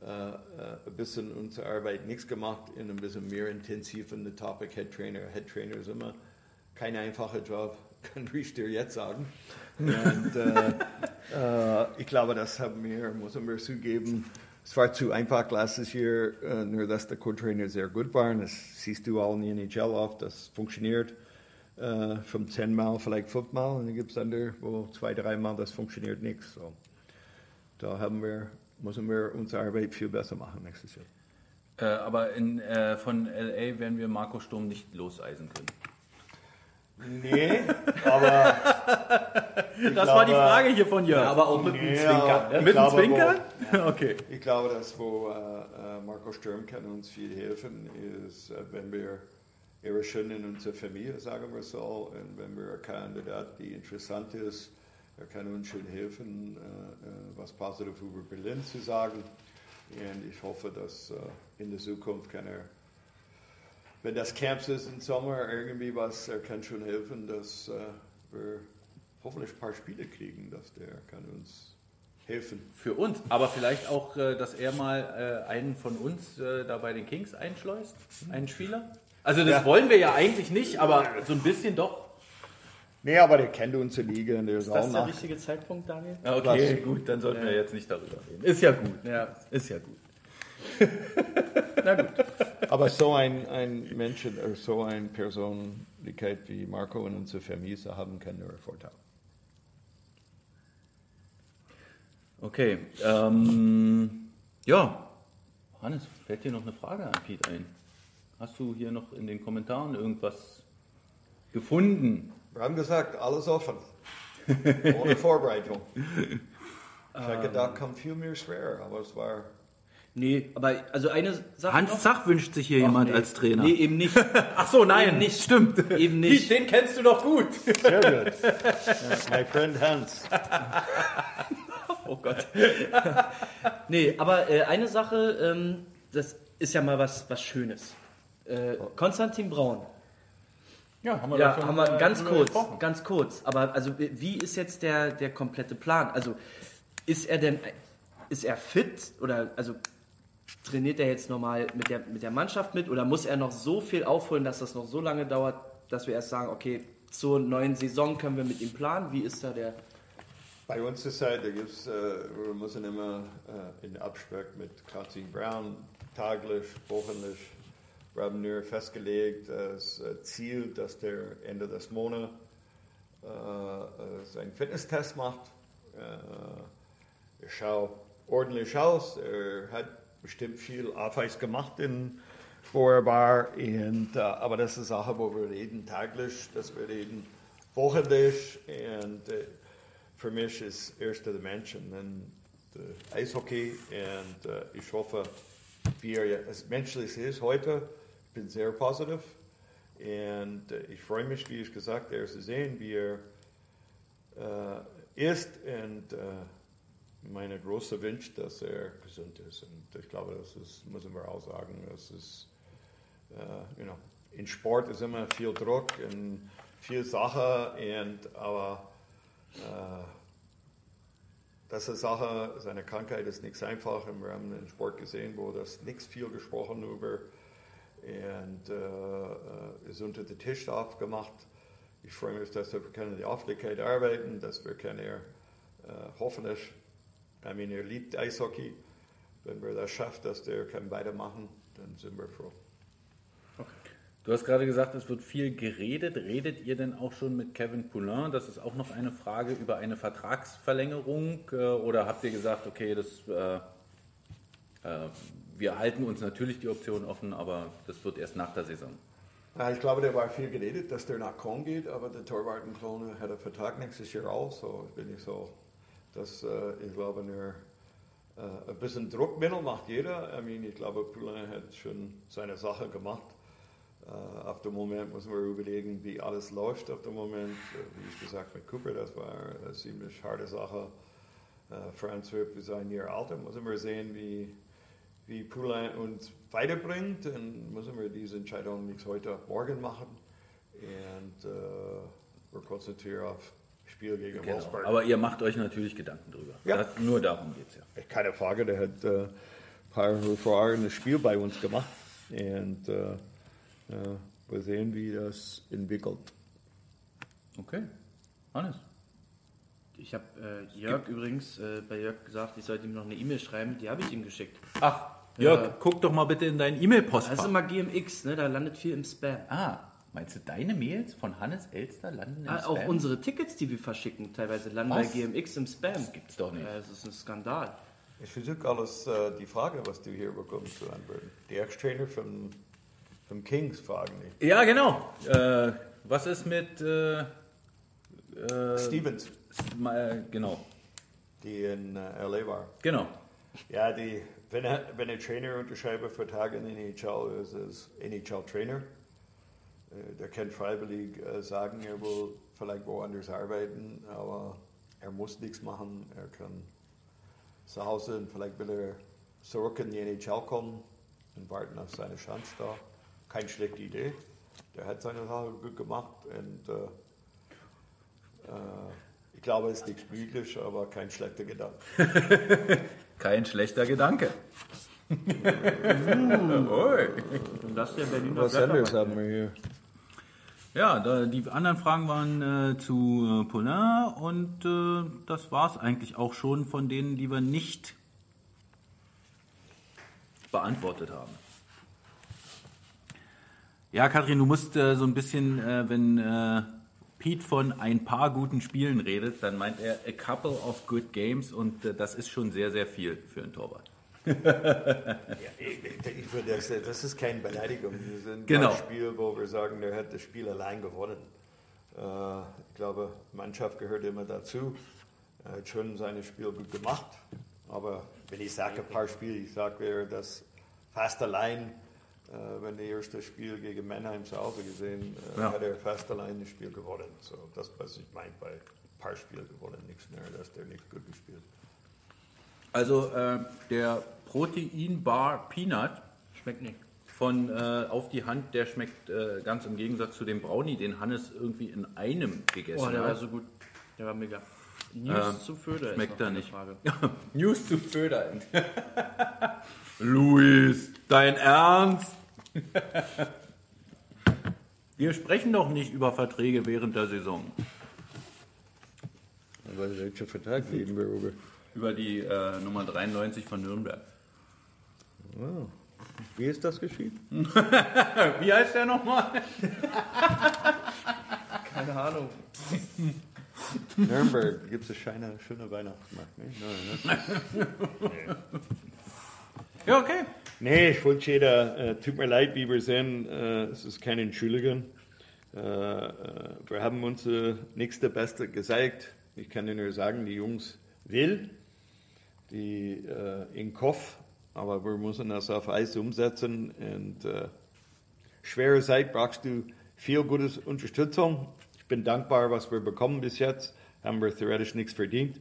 ein bisschen unsere Arbeit nichts gemacht und ein bisschen mehr intensiv in der Topic Head Trainer. Head Trainer ist immer kein einfacher Job, kann ich dir jetzt sagen. Und ich glaube, das haben wir, müssen wir zugeben. Es war zu einfach letztes Jahr, äh, nur dass der Co-Trainer sehr gut war. Das siehst du auch in der NHL oft, das funktioniert äh, vom zehnmal, vielleicht fünfmal. Und dann gibt es andere, wo zwei, dreimal das funktioniert nichts. So. Da haben wir, müssen wir unsere Arbeit viel besser machen nächstes Jahr. Äh, aber in, äh, von LA werden wir Marco Sturm nicht loseisen können. Nee, aber Das war die Frage hier von Jörg. aber auch mit Ja, einem Zwinker. ich Mit dem glaube, Zwinker? wo- Okay. Ich glaube, dass wo äh, äh, Marco Sturm kann uns viel helfen, ist, äh, wenn wir eher schön in unserer Familie, sagen wir so, und wenn wir einen Kandidat, die interessant ist, er kann uns schon helfen, äh, äh, was positiv über Berlin zu sagen. Und ich hoffe, dass äh, in der Zukunft kann er, wenn das Camp ist im Sommer, irgendwie was, er kann schon helfen, dass äh, wir hoffentlich ein paar Spiele kriegen, dass der kann uns helfen. Für uns. Aber vielleicht auch, äh, dass er mal äh, einen von uns äh, da bei den Kings einschleust. Einen Spieler. Also das Ja. wollen wir ja eigentlich nicht, aber so ein bisschen doch. Nee, aber der kennt unsere Liga und der ist, Ist das der nach. richtige Zeitpunkt, Daniel? Ja, Okay, gut, dann sollten wir jetzt nicht darüber reden. Ist ja gut. Ja. Ist ja gut. [LAUGHS] Aber so ein, ein Mensch, oder so eine Persönlichkeit wie Marco in unserer Familie haben, kann nur Vorteil. Okay. Ähm, ja. Hannes, fällt dir noch eine Frage an Piet ein? Hast du hier noch in den Kommentaren irgendwas gefunden? Wir haben gesagt, alles offen. Ohne [LAUGHS] Vorbereitung. Ich habe gedacht, kommt viel mehr schwer, aber es war. Nee, aber also eine Sache Hans noch. Zach wünscht sich hier jemand nee. als Trainer. Nee, eben nicht. [LAUGHS] Ach so, nein, Eben nicht. Stimmt. Eben nicht. Den kennst du doch gut. Sehr gut. My friend Hans. [LAUGHS] Oh Gott. [LAUGHS] nee, aber äh, eine Sache, ähm, das ist ja mal was, was Schönes. Äh, Konstantin Braun. Ja, haben wir Ja, haben wir äh, ganz kurz, gesprochen. ganz kurz. Aber also wie ist jetzt der, der komplette Plan? Also ist er denn, ist er fit oder also trainiert er jetzt normal mit der, mit der Mannschaft mit oder muss er noch so viel aufholen, dass das noch so lange dauert, dass wir erst sagen, okay, zur neuen Saison können wir mit ihm planen? Wie ist da der? Bei uns ist halt, da gibt's, äh, wir müssen immer äh, in Absprache mit Konstantin Brown taglich, haben nur festgelegt, das äh, Ziel, dass der Ende des Monats äh, äh, seinen Fitnesstest macht. Äh, er schaut ordentlich aus, er hat bestimmt viel Arbeit gemacht in Vorbar, und, äh, aber das ist eine Sache, wo wir reden täglich, dass wir reden wochentlich und äh, für mich ist erst der Mensch und dann der Eishockey und äh, ich hoffe, wie er es menschlich ist heute, ich bin sehr positiv und äh, ich freue mich, wie ich gesagt habe, zu sehen, wie er äh, ist und meine große Wunsch, dass er gesund ist und ich glaube, das ist, müssen wir auch sagen, das ist, you know, in Sport ist immer viel Druck und viel Sache und aber das ist Sache, seine Krankheit ist nichts einfach. Wir haben den Sport gesehen, wo das nichts viel gesprochen über und äh, ist unter den Tisch aufgemacht. Ich freue mich, dass wir können die Öffentlichkeit arbeiten, dass wir können äh, hoffentlich, ich meine, er liebt Eishockey. Wenn wir das schaffen, dass der kann weitermachen, dann sind wir froh. Du hast gerade gesagt, es wird viel geredet. Redet ihr denn auch schon mit Kevin Poulain? Das ist auch noch eine Frage über eine Vertragsverlängerung. äh, Oder habt ihr gesagt, okay, das, äh, äh, wir halten uns natürlich die Option offen, aber das wird erst nach der Saison? Ich glaube, da war viel geredet, dass der nach Köln geht, aber der Torwart in Köln hat einen Vertrag nächstes Jahr auch, so bin ich so, dass äh, ich glaube, nur äh, ein bisschen Druckmittel macht jeder. I mean, ich glaube, Poulain hat schon seine Sache gemacht. Äh, auf dem Moment müssen wir überlegen, wie alles läuft auf dem Moment. Äh, wie ich gesagt mit Cooper, das war eine ziemlich harte Sache. Äh, Franz wird für sein Jahr alt, müssen wir sehen, wie, wie Poulain uns weiterbringt. Dann müssen wir diese Entscheidung nicht heute, morgen machen. Und äh, wir konzentrieren auf Spiel gegen Genau. Wolfsburg. Aber ihr macht euch natürlich Gedanken drüber. Ja. Das, nur darum geht es ja. Keine Frage, der hat äh, ein paar ein Spiel bei uns gemacht. Und äh, wir sehen, wie das entwickelt. Okay. Hannes? Ich habe äh, Jörg übrigens äh, bei Jörg gesagt, ich sollte ihm noch eine E-Mail schreiben. Die habe ich ihm geschickt. Ach, Jörg, Ja. guck doch mal bitte in dein Das ist E-Mail-Postfach. immer GMX, ne? Da landet viel im Spam. Ah, meinst du, deine Mails von Hannes Elster landen im Ah, Spam? auch unsere Tickets, die wir verschicken, teilweise landen Was? bei GMX im Spam. Das gibt's doch nicht. das ist ein Skandal. Ich versuche alles, äh, die Frage, was du hier bekommst, zu antworten. Die Ex-Trainer von, von Kings fragen dich. Ja, genau. Äh, Was ist mit äh, äh, Stevens, äh, genau, die in äh, LA war. genau. Ja, die, wenn er, wenn er Trainer unterschreibt für Tage in der NHL, ist es NHL-Trainer. Äh, Der kann freiwillig sagen, er will vielleicht woanders arbeiten, aber er muss nichts machen. Er kann zu Hause und vielleicht will er zurück in die NHL kommen und warten auf seine Chance da. Keine schlechte Idee. Der hat seine Sache gut gemacht und äh, äh, ich glaube, es ist nicht möglich, aber kein schlechter Gedanke. [LAUGHS] Kein schlechter Gedanke. [LAUGHS] Und das ist der Berliner Was Wetter. anderes haben wir hier. Ja, da, die anderen Fragen waren äh, zu äh, Paulin und äh, das war es eigentlich auch schon von denen, die wir nicht beantwortet haben. Ja, Kathrin, du musst äh, so ein bisschen, äh, wenn äh, Pete von ein paar guten Spielen redet, dann meint er a couple of good games und äh, das ist schon sehr, sehr viel für einen Torwart. Ja, ich, würde das, das ist keine Beleidigung. Wir sind Genau. ein Spiel, wo wir sagen, der hat das Spiel allein gewonnen. Äh, ich glaube, Mannschaft gehört immer dazu. Er hat schon sein Spiel gut gemacht. Aber wenn ich sage ein paar Spiele, ich sage, wäre das fast allein, wenn das erste Spiel gegen Mannheim zu Hause gesehen, äh, Ja. hat er fast allein das Spiel gewonnen. So, das, was ich meine, bei ein paar Spielen gewonnen, nichts mehr, dass der nicht gut gespielt. Also äh, der Proteinbar Peanut Schmeckt nicht. von äh, auf die Hand, der schmeckt äh, ganz im Gegensatz zu dem Brownie, den Hannes irgendwie in einem gegessen Oh, der war hat. so gut. Der war mega. News Ähm, zu Föder schmeckt ist noch er nicht. Frage. [LAUGHS] News zu fördern. [LAUGHS] Luis, dein Ernst? [LAUGHS] Wir sprechen doch nicht über Verträge während der Saison. Aber welcher Vertrag reden wir über? Über die äh, Nummer 93 von Nürnberg. Wie ist das geschehen? [LAUGHS] Wie heißt der nochmal? [LAUGHS] Keine Ahnung. Nürnberg gibt es eine schöne Weihnachtsmarkt. Ne? Nein, ne? Ja, okay. Nee, ich wollte jeder, äh, tut mir leid, wie wir sehen, äh, es ist keine Entschuldigung. Äh, äh, wir haben unser nächste Beste gezeigt. Ich kann nur sagen, die Jungs will, die äh, in Kopf, aber wir müssen das auf Eis umsetzen. Und äh, schwere Zeit brauchst du viel gute Unterstützung. Ich bin dankbar, was wir bekommen bis jetzt. Haben wir theoretisch nichts verdient.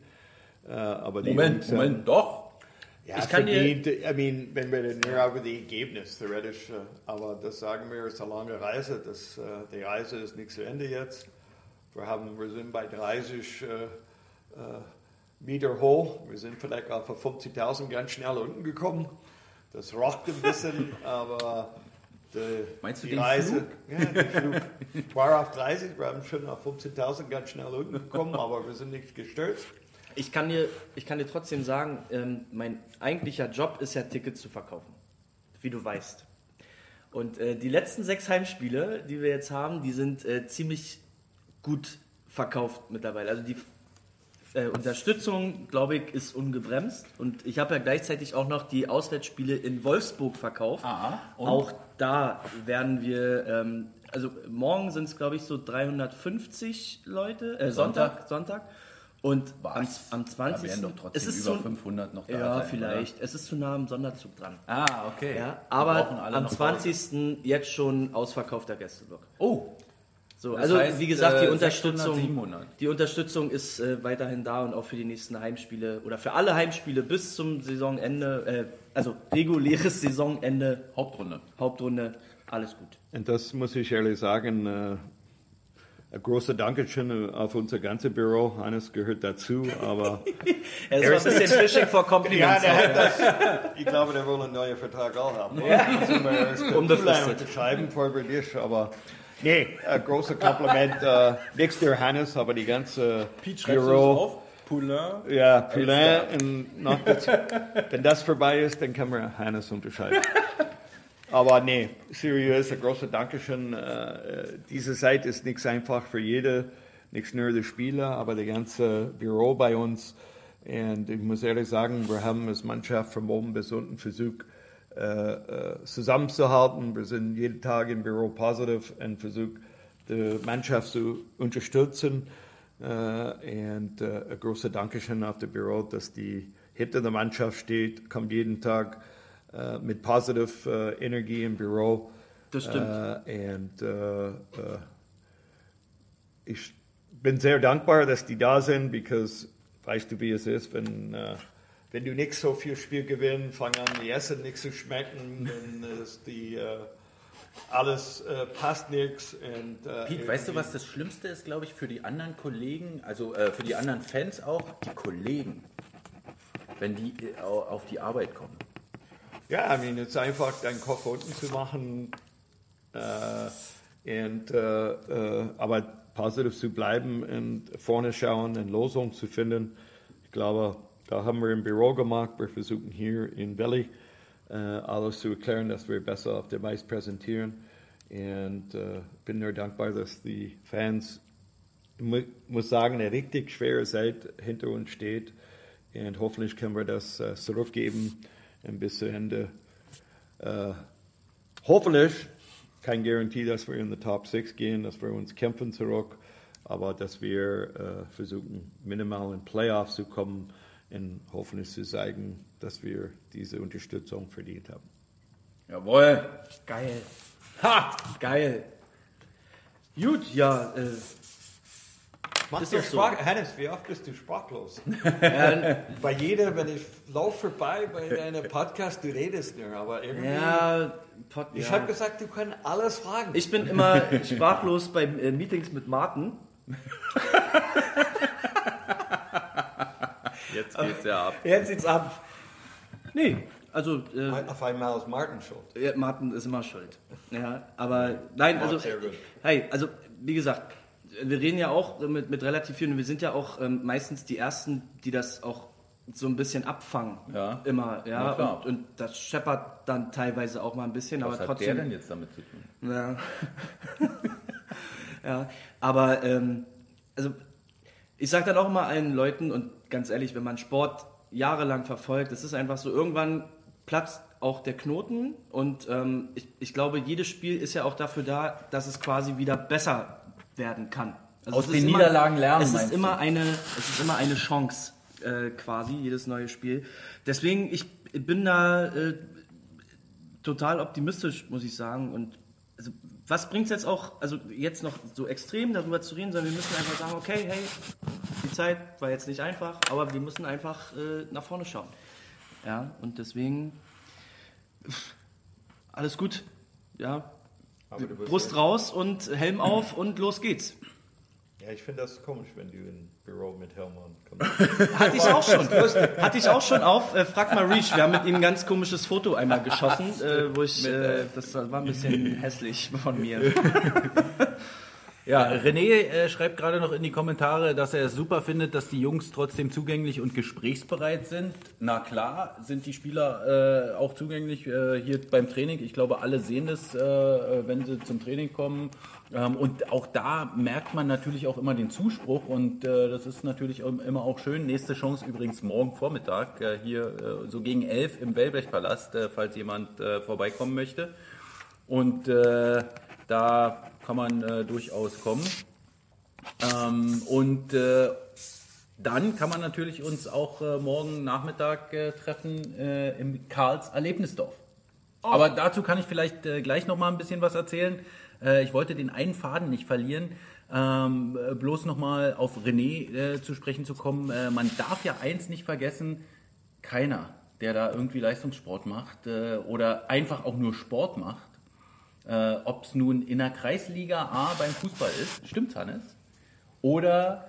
Äh, aber die Moment, Jungs Moment, doch. Ja, Ich kann dir- verdient, I mean, wenn wir dann nur über die Ergebnis theoretisch, äh, aber das sagen wir, ist eine lange Reise, das, äh, die Reise ist nicht zu Ende jetzt. Wir, haben, wir sind bei 30 äh, äh, Meter hoch, wir sind vielleicht auf 50.000 ganz schnell unten gekommen. Das rockt ein bisschen, [LAUGHS] aber die, Meinst du die den Reise, Flug? Ja, den Flug. War auf 30, wir haben schon auf 15.000 ganz schnell unten gekommen, [LAUGHS] aber wir sind nicht gestürzt. Ich kann dir, ich kann dir trotzdem sagen, ähm, mein eigentlicher Job ist ja Tickets zu verkaufen. Wie du weißt. Und äh, die letzten sechs Heimspiele, die wir jetzt haben, die sind äh, ziemlich gut verkauft mittlerweile. Also die äh, Unterstützung, glaube ich, ist ungebremst. Und ich habe ja gleichzeitig auch noch die Auswärtsspiele in Wolfsburg verkauft. Aha. Auch da werden wir, ähm, also morgen sind es, glaube ich, so 350 Leute, äh, Sonntag, Sonntag. Und am, Was? am 20. Da werden doch trotzdem es ist über zu, 500 noch da Ja, sein, vielleicht. Es ist zu nah am Sonderzug dran. Oder? Ah, okay. Ja, aber am noch 20. jetzt schon ausverkaufter Gästeblock. Oh, So, Das also heißt, wie gesagt, die äh, Unterstützung, 600, 700. die Unterstützung ist äh, weiterhin da und auch für die nächsten Heimspiele oder für alle Heimspiele bis zum Saisonende, äh, also reguläres [LAUGHS] Saisonende, Hauptrunde. Hauptrunde, alles gut. Und das muss ich ehrlich sagen, äh, ein großer Dankeschön auf unser ganzes Büro. Hannes gehört dazu, aber [LAUGHS] Er ist mal ein bisschen Fishing for Compliments. der hat das, ich glaube, der will einen neuen Vertrag auch haben. Ja. Unbefristet. unterschreiben, vor wir dich, aber nee, ein großer Kompliment. Äh, nichts der Hannes, aber die ganze Pete, das Büro. auf? Poulain. Ja, Poulain, und nach Zeit, wenn das vorbei ist, dann kann man Hannes unterscheiden. [LAUGHS] Aber nee, seriös, ein großer Dankeschön. Äh, diese Zeit ist nichts einfach für jede, nichts nur die Spieler, aber das ganze Büro bei uns. Und ich muss ehrlich sagen, wir haben als Mannschaft von oben bis unten versucht, äh, äh, zusammenzuhalten. Wir sind jeden Tag im Büro positiv und versucht, die Mannschaft zu unterstützen. Äh, und äh, ein großer Dankeschön auf das Büro, dass die hinter der Mannschaft steht, kommt jeden Tag äh, mit positive äh, Energie im Büro. Das stimmt. Und äh, ich bin sehr dankbar, dass die da sind, because weißt du, wie es ist, wenn, wenn du nicht so viel Spiel gewinnst, fangen an die Essen nicht zu schmecken, dann [LAUGHS] ist die äh, alles äh, passt nichts. Äh, Piet, weißt du, was das Schlimmste ist, glaube ich, für die anderen Kollegen, also für die anderen Fans auch, die Kollegen, wenn die au- auf die Arbeit kommen. Ja, I mean, es ist einfach, deinen Kopf unten zu machen, äh, und, äh, äh, aber positiv zu bleiben und vorne schauen und Lösungen zu finden. Ich glaube, da haben wir im Büro gemacht. Wir versuchen hier in Valley alles zu erklären, dass wir besser auf dem Eis präsentieren. Und bin nur dankbar, dass die Fans, mu muss sagen, eine richtig schwere Zeit hinter uns steht. Und hoffentlich können wir das zurückgeben und bis zu Ende. Äh, hoffentlich, kein Garantie, dass wir in die Top 6 gehen, dass wir uns kämpfen zurück, aber dass wir äh, versuchen, minimal in Playoffs zu kommen und hoffentlich zu zeigen, dass wir diese Unterstützung verdient haben. Jawohl. Geil. Ha! Geil. Gut, ja. Äh, Mach Ist dir doch so. Sprach, Hannes, wie oft bist du sprachlos? [LAUGHS] bei jeder, wenn ich laufe vorbei bei deinem [LAUGHS] Podcast, du redest nur, aber irgendwie. ja, Pod, Ich ja. habe gesagt, du kannst alles fragen. Ich bin immer sprachlos bei äh, Meetings mit Martin. [LAUGHS] Jetzt geht's ja ab. Jetzt sieht's ab. Nee, also äh, Auf einmal ist Martin schuld. ja, Martin ist immer schuld. Ja, aber nein, also hey, also wie gesagt, wir reden ja auch mit, mit relativ vielen, wir sind ja auch ähm, meistens die ersten, die das auch so ein bisschen abfangen. Ja. Immer, ja. Klar. Und, und das scheppert dann teilweise auch mal ein bisschen, Was aber hat trotzdem. der denn jetzt damit zu tun? Ja. [LAUGHS] ja, aber ähm, also ich sage dann auch immer allen Leuten und ganz ehrlich, wenn man Sport jahrelang verfolgt, es ist einfach so, irgendwann platzt auch der Knoten und ähm, ich, ich glaube, jedes Spiel ist ja auch dafür da, dass es quasi wieder besser werden kann. Also Aus den ist Niederlagen lernen, Es ist immer du? eine, es ist immer eine Chance äh, quasi jedes neue Spiel. Deswegen ich bin da äh, total optimistisch, muss ich sagen. Und also, was bringt es jetzt auch, also jetzt noch so extrem darüber zu reden, sondern wir müssen einfach sagen, okay, hey, die Zeit war jetzt nicht einfach, aber wir müssen einfach äh, nach vorne schauen. Ja, und deswegen alles gut. Ja, Brust raus und Helm auf und los geht's. Ja, ich finde das komisch, wenn du im Büro mit Helm kommst. [LAUGHS] Hatte ich auch schon. Hatte ich auch schon auf. Äh, frag mal Reach. Wir haben mit ihm ein ganz komisches Foto einmal geschossen, [LAUGHS] äh, wo ich, äh, das war ein bisschen hässlich von mir. [LAUGHS] Ja, René äh, schreibt gerade noch in die Kommentare, dass er es super findet, dass die Jungs trotzdem zugänglich und gesprächsbereit sind. Na klar, sind die Spieler äh, auch zugänglich äh, hier beim Training. Ich glaube, alle sehen das, äh, wenn sie zum Training kommen. Ähm, und auch da merkt man natürlich auch immer den Zuspruch und äh, das ist natürlich immer auch schön. Nächste Chance übrigens morgen Vormittag äh, hier so gegen elf im Wellblechpalast, falls jemand vorbeikommen möchte. Und da kann man äh, durchaus kommen. Ähm, und äh, dann kann man natürlich uns auch äh, morgen Nachmittag äh, treffen äh, im Karls Erlebnisdorf. Aber dazu kann ich vielleicht äh, gleich noch mal ein bisschen was erzählen. Äh, ich wollte den einen Faden nicht verlieren. Ähm, äh, bloß noch mal auf René zu sprechen zu kommen. Man darf ja eins nicht vergessen: keiner, der da irgendwie Leistungssport macht oder einfach auch nur Sport macht, äh, ob es nun in der Kreisliga A beim Fußball ist, stimmt's Hannes? Oder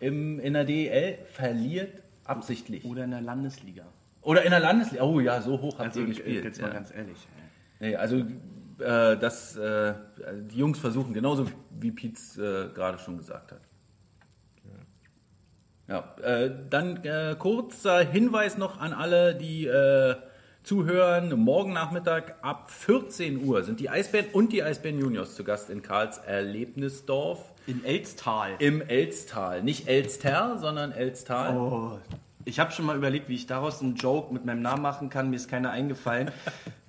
im, in der DEL verliert absichtlich. Oder in der Landesliga. Oder in der Landesliga. Oh ja, so hoch habt Also ihr gespielt. jetzt Ja. mal ganz ehrlich. Nee, also äh, das, äh, die Jungs versuchen, genauso wie Pietz äh, gerade schon gesagt hat. Ja, äh, dann äh, kurzer Hinweis noch an alle, die äh, zuhören. Morgen Nachmittag ab 14 Uhr sind die Eisbären und die Eisbären Juniors zu Gast in Karls Erlebnisdorf In Elstal. im Elstal. Nicht Elster, sondern Elstal. Oh. Ich habe schon mal überlegt, wie ich daraus einen Joke mit meinem Namen machen kann. Mir ist keiner eingefallen. [LAUGHS]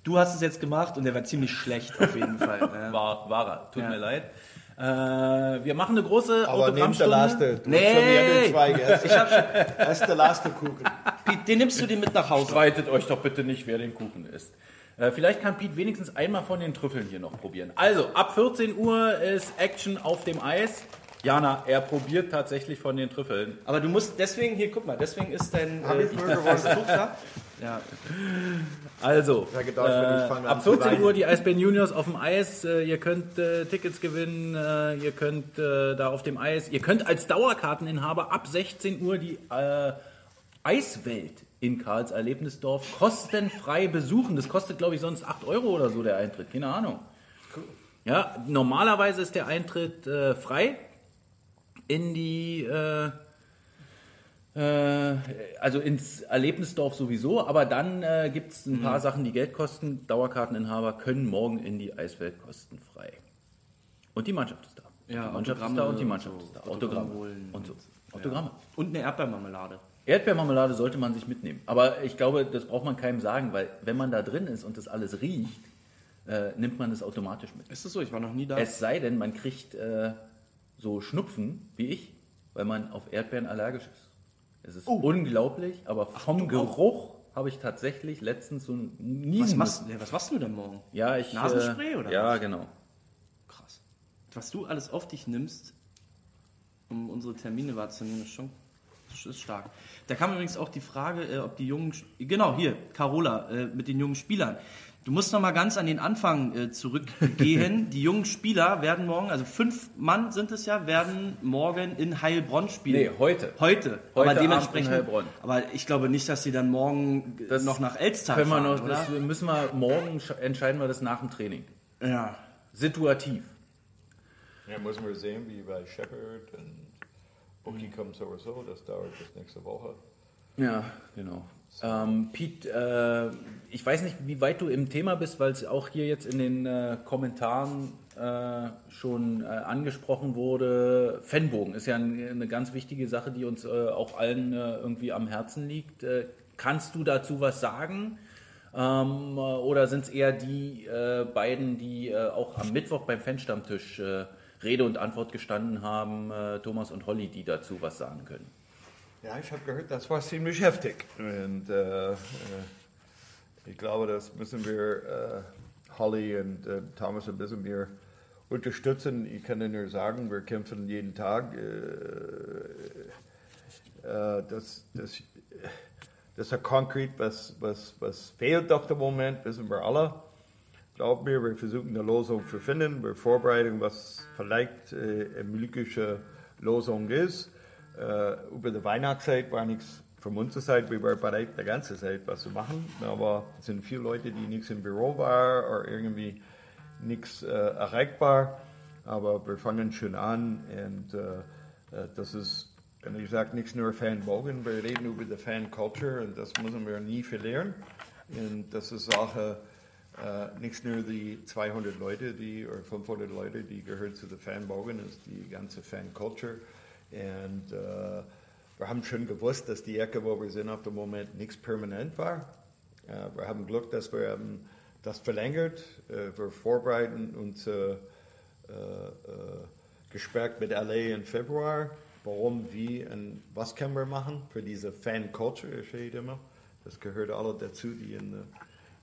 Du hast es jetzt gemacht und der war ziemlich schlecht auf jeden Fall. Ja. War, war er. Tut Ja. mir leid. Äh, wir machen eine große Aber nimm der Autogrammstunde. Laste. Du Nee. [LAUGHS] Ich hab der Lastekuchen. Piet, den nimmst du dir mit nach Hause. Streitet euch doch bitte nicht, wer den Kuchen isst. Äh, vielleicht kann Pete wenigstens einmal von den Trüffeln hier noch probieren. Also, ab 14 Uhr ist Action auf dem Eis. Jana, er probiert tatsächlich von den Trüffeln. Aber du musst deswegen, hier, guck mal, deswegen ist dein Hab äh, [LAUGHS] Ja, Also, äh, ab zu 14 weinen. Uhr die Eisbären Juniors auf dem Eis. Äh, ihr könnt äh, Tickets gewinnen, äh, ihr könnt äh, da auf dem Eis, ihr könnt als Dauerkarteninhaber ab 16 Uhr die äh, Eiswelt in Karls Erlebnisdorf kostenfrei besuchen. Das kostet, glaube ich, sonst 8 Euro oder so der Eintritt. Keine Ahnung. Ja, normalerweise ist der Eintritt frei in die, also ins Erlebnisdorf sowieso, aber dann äh, gibt es ein paar Sachen, die Geld kosten. Dauerkarteninhaber können morgen in die Eiswelt kostenfrei. Und die Mannschaft ist da. Ja, die Mannschaft ist Autogramme da und die Mannschaft so. ist da. Autogramme Autogramme und so. Autogramme. Und eine Erdbeermarmelade. Erdbeermarmelade sollte man sich mitnehmen. Aber ich glaube, das braucht man keinem sagen, weil wenn man da drin ist und das alles riecht, äh, nimmt man das automatisch mit. Ist das so? Ich war noch nie da. Es sei denn, man kriegt äh, so Schnupfen wie ich, weil man auf Erdbeeren allergisch ist. Es ist unglaublich, aber vom Geruch habe ich tatsächlich letztens so ein Niesen. was, machst, was machst du denn morgen? Ja, ich. Nasenspray äh, oder Ja, was? genau. Krass. Was du alles auf dich nimmst, um unsere Termine wahrzunehmen, ist schon ist stark. Da kam übrigens auch die Frage, äh, ob die jungen, genau hier, Carola, äh, mit den jungen Spielern. Du musst noch mal ganz an den Anfang äh, zurückgehen. [LAUGHS] die jungen Spieler werden morgen, also fünf Mann sind es ja, werden morgen in Heilbronn spielen. Nee, heute. Heute. Heute aber dementsprechend. Abend in Heilbronn. Aber ich glaube nicht, dass sie dann morgen äh, Das noch nach Elstag Können wir fahren, noch, oder? das müssen wir morgen sch- entscheiden wir das nach dem Training. ja. Situativ. Ja, müssen wir sehen, wie bei Shepard und Bookie kommt sowieso. Das dauert bis nächste Woche. Ja, genau. Ähm, Pete, äh, ich weiß nicht, wie weit du im Thema bist, weil es auch hier jetzt in den äh, Kommentaren äh, schon äh, angesprochen wurde. Fanbogen ist ja ein, eine ganz wichtige Sache, die uns äh, auch allen äh, irgendwie am Herzen liegt. Kannst du dazu was sagen? Ähm, äh, oder sind es eher die beiden, die auch am Mittwoch beim Fanstammtisch Rede und Antwort gestanden haben, Thomas und Holly, die dazu was sagen können? Ja, ich habe gehört, das war ziemlich heftig. Und äh, äh, ich glaube, das müssen wir äh, Holly und äh, Thomas ein bisschen mehr unterstützen. Ich kann nur sagen, wir kämpfen jeden Tag. Äh, äh, das, das, das ist konkret, was, was, was fehlt auf dem Moment, wissen wir alle. Glaub mir, wir versuchen eine Lösung zu finden. Wir vorbereiten, was vielleicht eine mögliche Lösung ist. Äh, über die Weihnachtszeit war nichts von unserer Seite. Wir waren bereit, die ganze Zeit was zu machen. Aber es sind viele Leute, die nichts im Büro waren oder irgendwie nichts äh, erreichbar. Aber wir fangen schon an und äh, äh, das ist, und ich sage nicht nur Fanbogen, wir reden über die Fan-Culture und das müssen wir nie verlieren. Und das ist auch äh, nicht nur die 200 Leute, die, oder 500 Leute, die gehören zu der Fanbogen, ist die ganze Fan-Culture. Und äh, wir haben schon gewusst, dass die Ecke, wo wir sind, auf dem Moment nichts permanent war. Äh, wir haben Glück, dass wir haben das verlängert. Äh, wir vorbereiten uns äh, äh, Gespräch mit LA im Februar. Warum, wie und was können wir machen für diese Fan-Culture, ich rede immer. Das gehört alle dazu, die in der,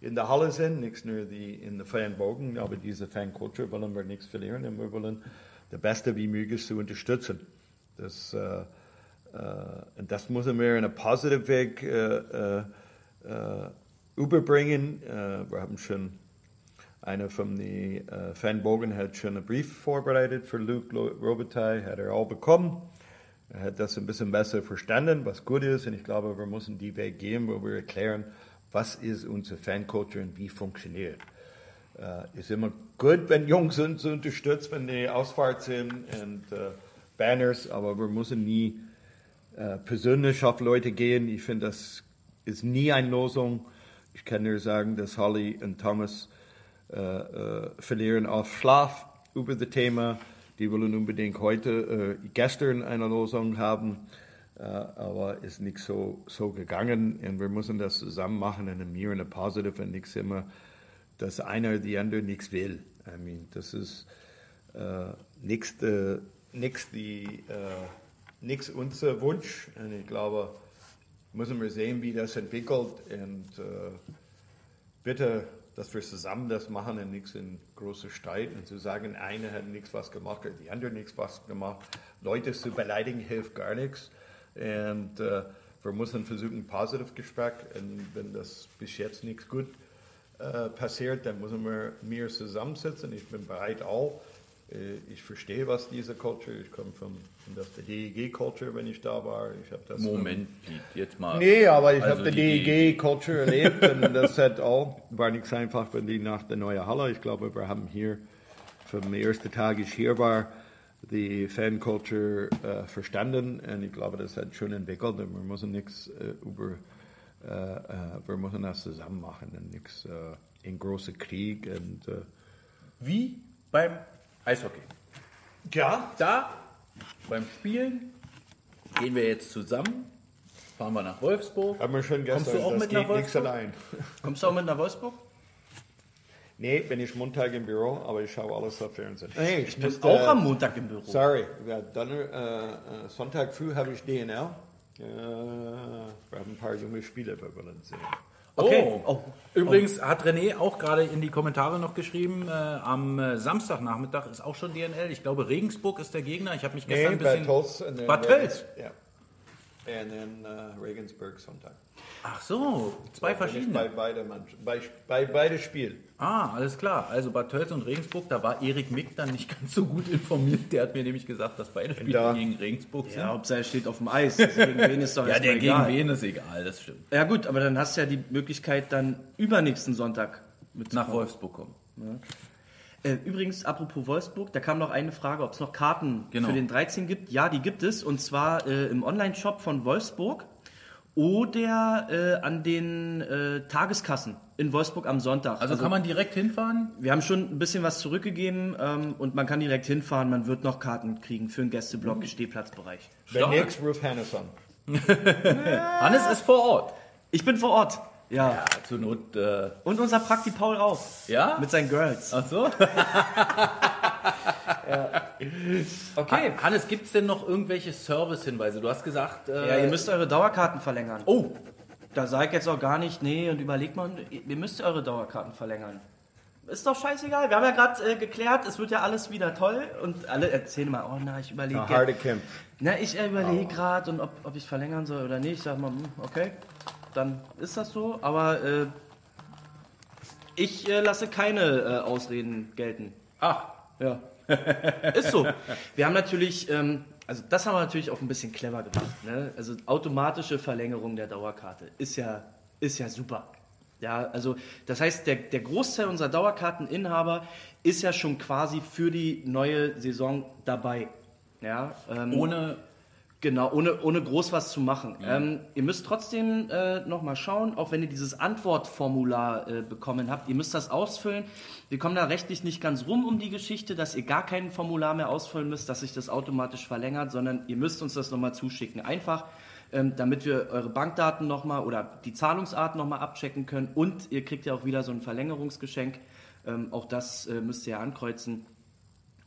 in der Halle sind, nicht nur die in der Fanbogen, aber diese Fan-Culture wollen wir nichts verlieren und wir wollen das Beste wie möglich zu unterstützen. Das, äh, äh, das müssen wir in einem positiven Weg äh, äh, überbringen. Wir haben schon, einer von den äh, Fanbogen hat schon einen Brief vorbereitet für Luke Robitaille, hat er auch bekommen. Er hat das ein bisschen besser verstanden, was gut ist. Und ich glaube, wir müssen die Weg gehen, wo wir erklären, was ist unsere Fanculture und wie funktioniert. Äh, ist immer gut, wenn Jungs uns unterstützen, wenn die Ausfahrt sind und äh, Banners, aber wir müssen nie äh, persönlich auf Leute gehen. Ich finde, das ist nie eine Lösung. Ich kann nur sagen, dass Holly und Thomas äh, äh, verlieren auf Schlaf über das Thema. Die wollen unbedingt heute, äh, gestern eine Lösung haben, äh, aber ist nicht so, so gegangen. Und wir müssen das zusammen machen und mir eine Positive und nichts immer, dass einer die andere nichts will. I mean, das ist, äh, nichts die äh, nix unser Wunsch. Und ich glaube, müssen wir sehen, wie das entwickelt. Und äh, bitte, dass wir zusammen das machen und nichts in große Streit. Und zu sagen, einer hat nichts was gemacht, die andere nichts was gemacht. Leute zu beleidigen hilft gar nichts. Und äh, wir müssen versuchen, positiv Gespräch. Und wenn das bis jetzt nichts gut äh, passiert, dann müssen wir mehr zusammensitzen. Ich bin bereit auch. Äh, Ich verstehe, was diese Culture, ich komme von, von der DEG-Culture, wenn ich da war. Ich habe das Moment, Piet, jetzt mal. Nee, aber ich Also habe die die DEG-Culture erlebt und das hat auch, war nicht so einfach, wenn die nach der neuen Halle, ich glaube, wir haben hier vom ersten Tag ich hier war, die Fan-Culture äh, verstanden und ich glaube, das hat schon entwickelt und wir müssen nichts äh, über, äh, äh, wir müssen das zusammen machen und nichts äh, in große Krieg und äh, Wie beim Eishockey. ja, Da, beim Spielen, gehen wir jetzt zusammen, fahren wir nach Wolfsburg. haben wir schon Kommst gestern, du auch das mit nach geht nichts Wolfsburg? allein. Kommst du auch mit nach Wolfsburg? Nee, bin ich Montag im Büro, aber ich schaue alles auf Fernsehen. Nee, ich bist auch am Montag im Büro. Sorry, ja, dann, äh, äh, Sonntag früh habe ich DNL. Äh, wir haben ein paar junge Spieler bei wollen sehen. Okay. Oh. Oh. Übrigens hat René auch gerade in die Kommentare noch geschrieben, äh, am äh, Samstagnachmittag ist auch schon DNL. Ich glaube, Regensburg ist der Gegner. Ich habe mich gestern Nee, ein bisschen... Bad Tölz? Ja. Und dann äh, Regensburg Sonntag. Ach so, zwei bin ich Bei verschiedene. beide, bei, bei beide Spielen. Ah, alles klar. Also Bad Tölz und Regensburg, da war Erik Mick dann nicht [LAUGHS] ganz so gut informiert. Der hat mir nämlich gesagt, dass beide Spiele da- gegen Regensburg sind. Ja, Ja, Hauptsache er steht auf dem Eis. Also gegen [LAUGHS] wen ist doch der erstmal gegen egal. wen ist egal, das stimmt. Ja gut, aber dann hast du ja die Möglichkeit, dann übernächsten Sonntag mitzukommen. Nach Wolfsburg kommen. Äh, übrigens, apropos Wolfsburg, da kam noch eine Frage, ob es noch Karten Genau. für den 13 gibt. Ja, die gibt es. Und zwar äh, im Online-Shop von Wolfsburg oder äh, an den äh, Tageskassen in Wolfsburg am Sonntag. Also, kann man direkt hinfahren? wir haben schon ein bisschen was zurückgegeben ähm, und man kann direkt hinfahren. Man wird noch Karten kriegen für den Gästeblock, Stehplatzbereich. Wenn Stark. nix, ruf Hannes [LAUGHS] an. Hannes ist vor Ort. Ich bin vor Ort. Ja. Ja, zur Not. Äh, Und unser Prakti Paul auch. ja? Mit seinen Girls. Ach so. [LAUGHS] Okay. Ha- Hannes, gibt es denn noch irgendwelche Service-Hinweise? Du hast gesagt. Äh, Ja, ihr müsst eure Dauerkarten verlängern. oh, Da sag ich jetzt auch gar nicht, nee, und überlegt mal, ihr müsst eure Dauerkarten verlängern. Ist doch scheißegal. Wir haben ja gerade äh, geklärt, es wird ja alles wieder toll und alle erzählen mal, oh na, ich überlege. Ein harter Kampf. Na, ich äh, überlege gerade und ob, ob ich verlängern soll oder nicht. Ich sag mal, hm, okay, dann ist das so. Aber äh, ich äh, lasse keine äh, Ausreden gelten. ach, Ja. [LAUGHS] ist so. Wir haben natürlich, ähm, also das haben wir natürlich auch ein bisschen clever gemacht. Ne? Also automatische Verlängerung der Dauerkarte ist ja, ist ja super. Ja, also das heißt, der, der Großteil unserer Dauerkarteninhaber ist ja schon quasi für die neue Saison dabei. Ja, ähm, ohne. Genau, ohne, ohne groß was zu machen. Ähm, ihr müsst trotzdem äh, nochmal schauen, auch wenn ihr dieses Antwortformular äh, bekommen habt, ihr müsst das ausfüllen. Wir kommen da rechtlich nicht ganz rum um die Geschichte, dass ihr gar kein Formular mehr ausfüllen müsst, dass sich das automatisch verlängert, sondern ihr müsst uns das nochmal zuschicken. Einfach, ähm, damit wir eure Bankdaten nochmal oder die Zahlungsart nochmal abchecken können und ihr kriegt ja auch wieder so ein Verlängerungsgeschenk. Ähm, auch das äh, müsst ihr ja ankreuzen.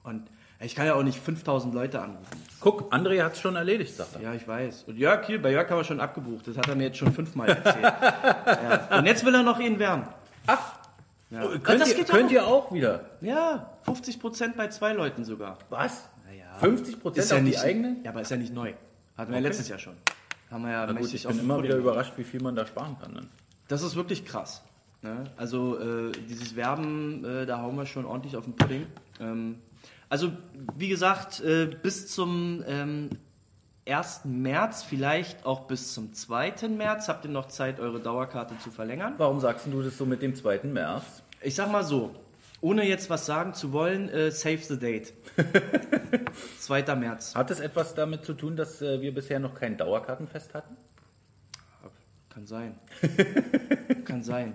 Und ich kann ja auch nicht 5000 Leute anrufen. Guck, André hat es schon erledigt, sagt er. Ja, ich weiß. Und Jörg hier, bei Jörg haben wir schon abgebucht. Das hat er mir jetzt schon fünfmal erzählt. ja. Und jetzt will er noch ihn wärmen. Ach, Ja. könnt, das ihr, geht könnt auch. ihr auch wieder. Ja, 50 Prozent bei zwei Leuten sogar. Was? Naja. 50 Prozent Ist ja auf nicht die eigenen? Ja, aber ist ja nicht neu. Hatten wir ja letztes Jahr schon. Haben wir ja Na gut, ich auf bin immer wieder überrascht, wie viel man da sparen kann. Dann. Das ist wirklich krass. Ne? Also äh, dieses Werben, äh, da hauen wir schon ordentlich auf den Pudding. Ähm, also wie gesagt, äh, bis zum ähm, 1. März, vielleicht auch bis zum 2. März habt ihr noch Zeit, eure Dauerkarte zu verlängern. Warum sagst du das so mit dem 2. März? Ich sag mal so, ohne jetzt was sagen zu wollen, äh, save the date. [LAUGHS] 2. März. Hat es etwas damit zu tun, dass äh, wir bisher noch kein Dauerkartenfest hatten? Kann sein. Kann sein.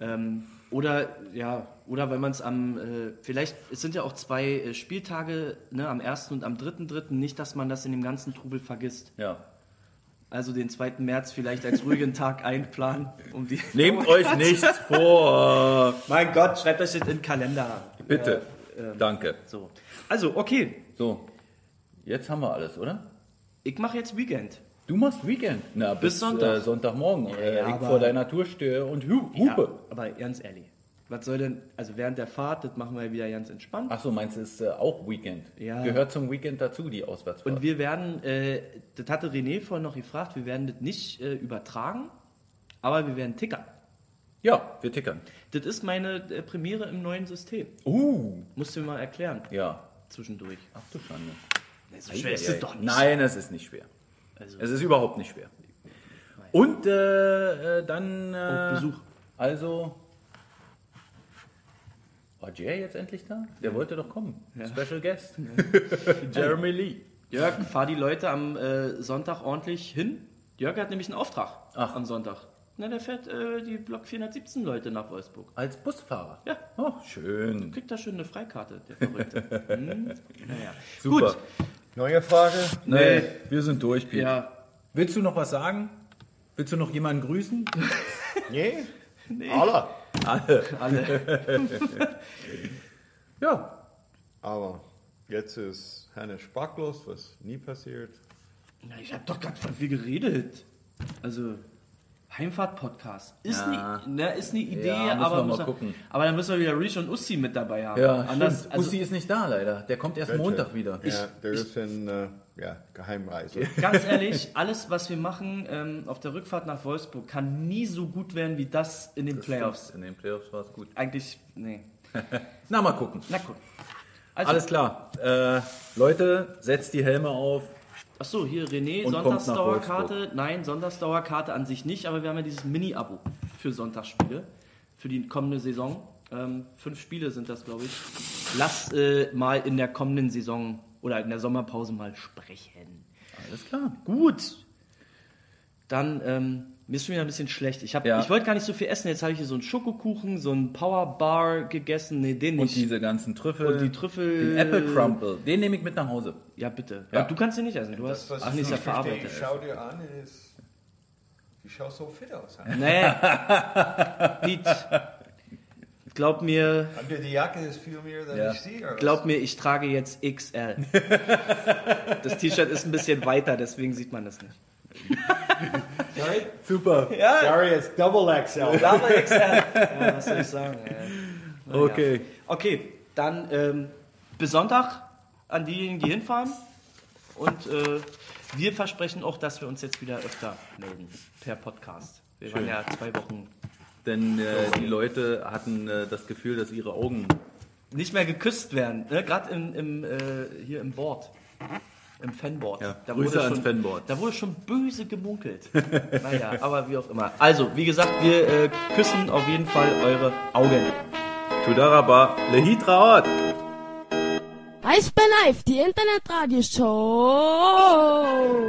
Ähm, oder ja, oder weil man es am, äh, vielleicht, es sind ja auch zwei äh, Spieltage, ne, am 1. und am 3.3., nicht, dass man das in dem ganzen Trubel vergisst. Ja. Also den 2. März vielleicht als ruhigen Tag [LAUGHS] einplanen. Um die [LAUGHS] Nehmt euch nichts [LAUGHS] vor. Mein Gott, schreibt euch das in den Kalender. Bitte. Äh, Ähm, Danke. So. Also, okay. So, jetzt haben wir alles, oder? Ich mache jetzt Weekend. Du machst Weekend. Na, bis, Sonntag. Äh, Sonntagmorgen. äh, ja, ich vor deiner Tour stehe und hu Ja, hupe. aber ganz ehrlich. Was soll denn, also während der Fahrt, das machen wir wieder ganz entspannt. Ach so, meinst du, ist äh, auch Weekend? Ja. Gehört zum Weekend dazu, die Auswärtsfahrt. Und wir werden, äh, das hatte René vorhin noch gefragt, wir werden das nicht äh, übertragen, aber wir werden tickern. ja, wir tickern. Das ist meine äh, Premiere im neuen System. Uh, Musst du mir mal erklären, ja. zwischendurch. Ach du Schande. So schwer ist es doch nicht. Nein, es ist nicht schwer. Also, Es ist überhaupt nicht schwer. Und äh, äh, dann... Oh, Besuch. Also... War Jay jetzt endlich da? Der wollte doch kommen. Special Guest. [LAUGHS] Jeremy Lee. Jörg, fahr die Leute am äh, Sonntag ordentlich hin. Jörg hat nämlich einen Auftrag Ach. am Sonntag. Na, der fährt äh, die Block 417 Leute nach Wolfsburg. Als Busfahrer? Ja. Oh, schön. Kriegt da schön eine Freikarte, der Verrückte. [LAUGHS] hm? Naja. Super. Gut. Neue Frage? Nee, wir sind durch, Pete. Ja, Willst du noch was sagen? Willst du noch jemanden grüßen? [LAUGHS] Nee? Alle. Alle. alle. [LAUGHS] Ja. Aber jetzt ist Hannes sprachlos, was nie passiert. Na, ich habe doch gerade von viel geredet. Also, Heimfahrt-Podcast. Ist, Ja. ne, ne, ist eine Idee, Ja, müssen aber, wir mal müssen- gucken. aber dann müssen wir wieder Reach und Ussi mit dabei haben. Ja, Anders, also, Ussi ist nicht da, leider. Der kommt erst Bitte. Montag wieder. Ja, der ist in äh, ja, Geheimreise. [LAUGHS] Ganz ehrlich, alles, was wir machen ähm, auf der Rückfahrt nach Wolfsburg, kann nie so gut werden wie das in den Playoffs. In den Playoffs war es gut. Eigentlich, nee. [LAUGHS] Na, mal gucken. Na guck. Also, Alles klar. Äh, Leute, setzt die Helme auf. Achso, hier René, Sonntagsdauerkarte. Nein, Sonntagsdauerkarte an sich nicht, aber wir haben ja dieses Mini-Abo für Sonntagsspiele für die kommende Saison. Ähm, fünf Spiele sind das, glaube ich. Lass äh, mal in der kommenden Saison oder in der Sommerpause mal sprechen. Alles klar. Gut. Dann, ähm, mir ist schon wieder ein bisschen schlecht. Ich, hab- Ja. ich wollte gar nicht so viel essen. Jetzt habe ich hier so einen Schokokuchen, so einen Powerbar gegessen. Nee, den Und nicht. diese ganzen Trüffel. Und die Trüffel- Den Apple Crumble. Den nehme ich mit nach Hause. ja, bitte. Ja. Du kannst den nicht essen. Du hast. Ach, nee, ist ja verarbeitet. schau dir an, ist, die schaut so fit aus. Nee. [LAUGHS] Piet, glaub mir, Unter die Jacke ist viel mehr, als Ja. ich sehe. glaub mir, ich trage jetzt XL. [LAUGHS] Das T-Shirt ist ein bisschen weiter, deswegen sieht man das nicht. Sorry? Super. Sorry, it's double XL. Double XL. [LAUGHS] Ja, was soll ich sagen? ja. Okay. Okay, dann ähm, bis Sonntag an diejenigen, die hinfahren. Und äh, wir versprechen auch, dass wir uns jetzt wieder öfter melden per Podcast. Wir waren Schön. ja zwei Wochen Denn äh, die Leute hatten äh, das Gefühl, dass ihre Augen. nicht mehr geküsst werden. Ne? Gerade im, im, äh, hier im Board. Im Fanboard. Ja, da Grüße wurde ans schon, Fanboard. Da wurde schon böse gemunkelt. [LAUGHS] naja, aber wie auch immer. Also, wie gesagt, wir äh, küssen auf jeden Fall eure Augen. Tudaraba, Lehitraot. Eisbär Live, die Internetradioshow.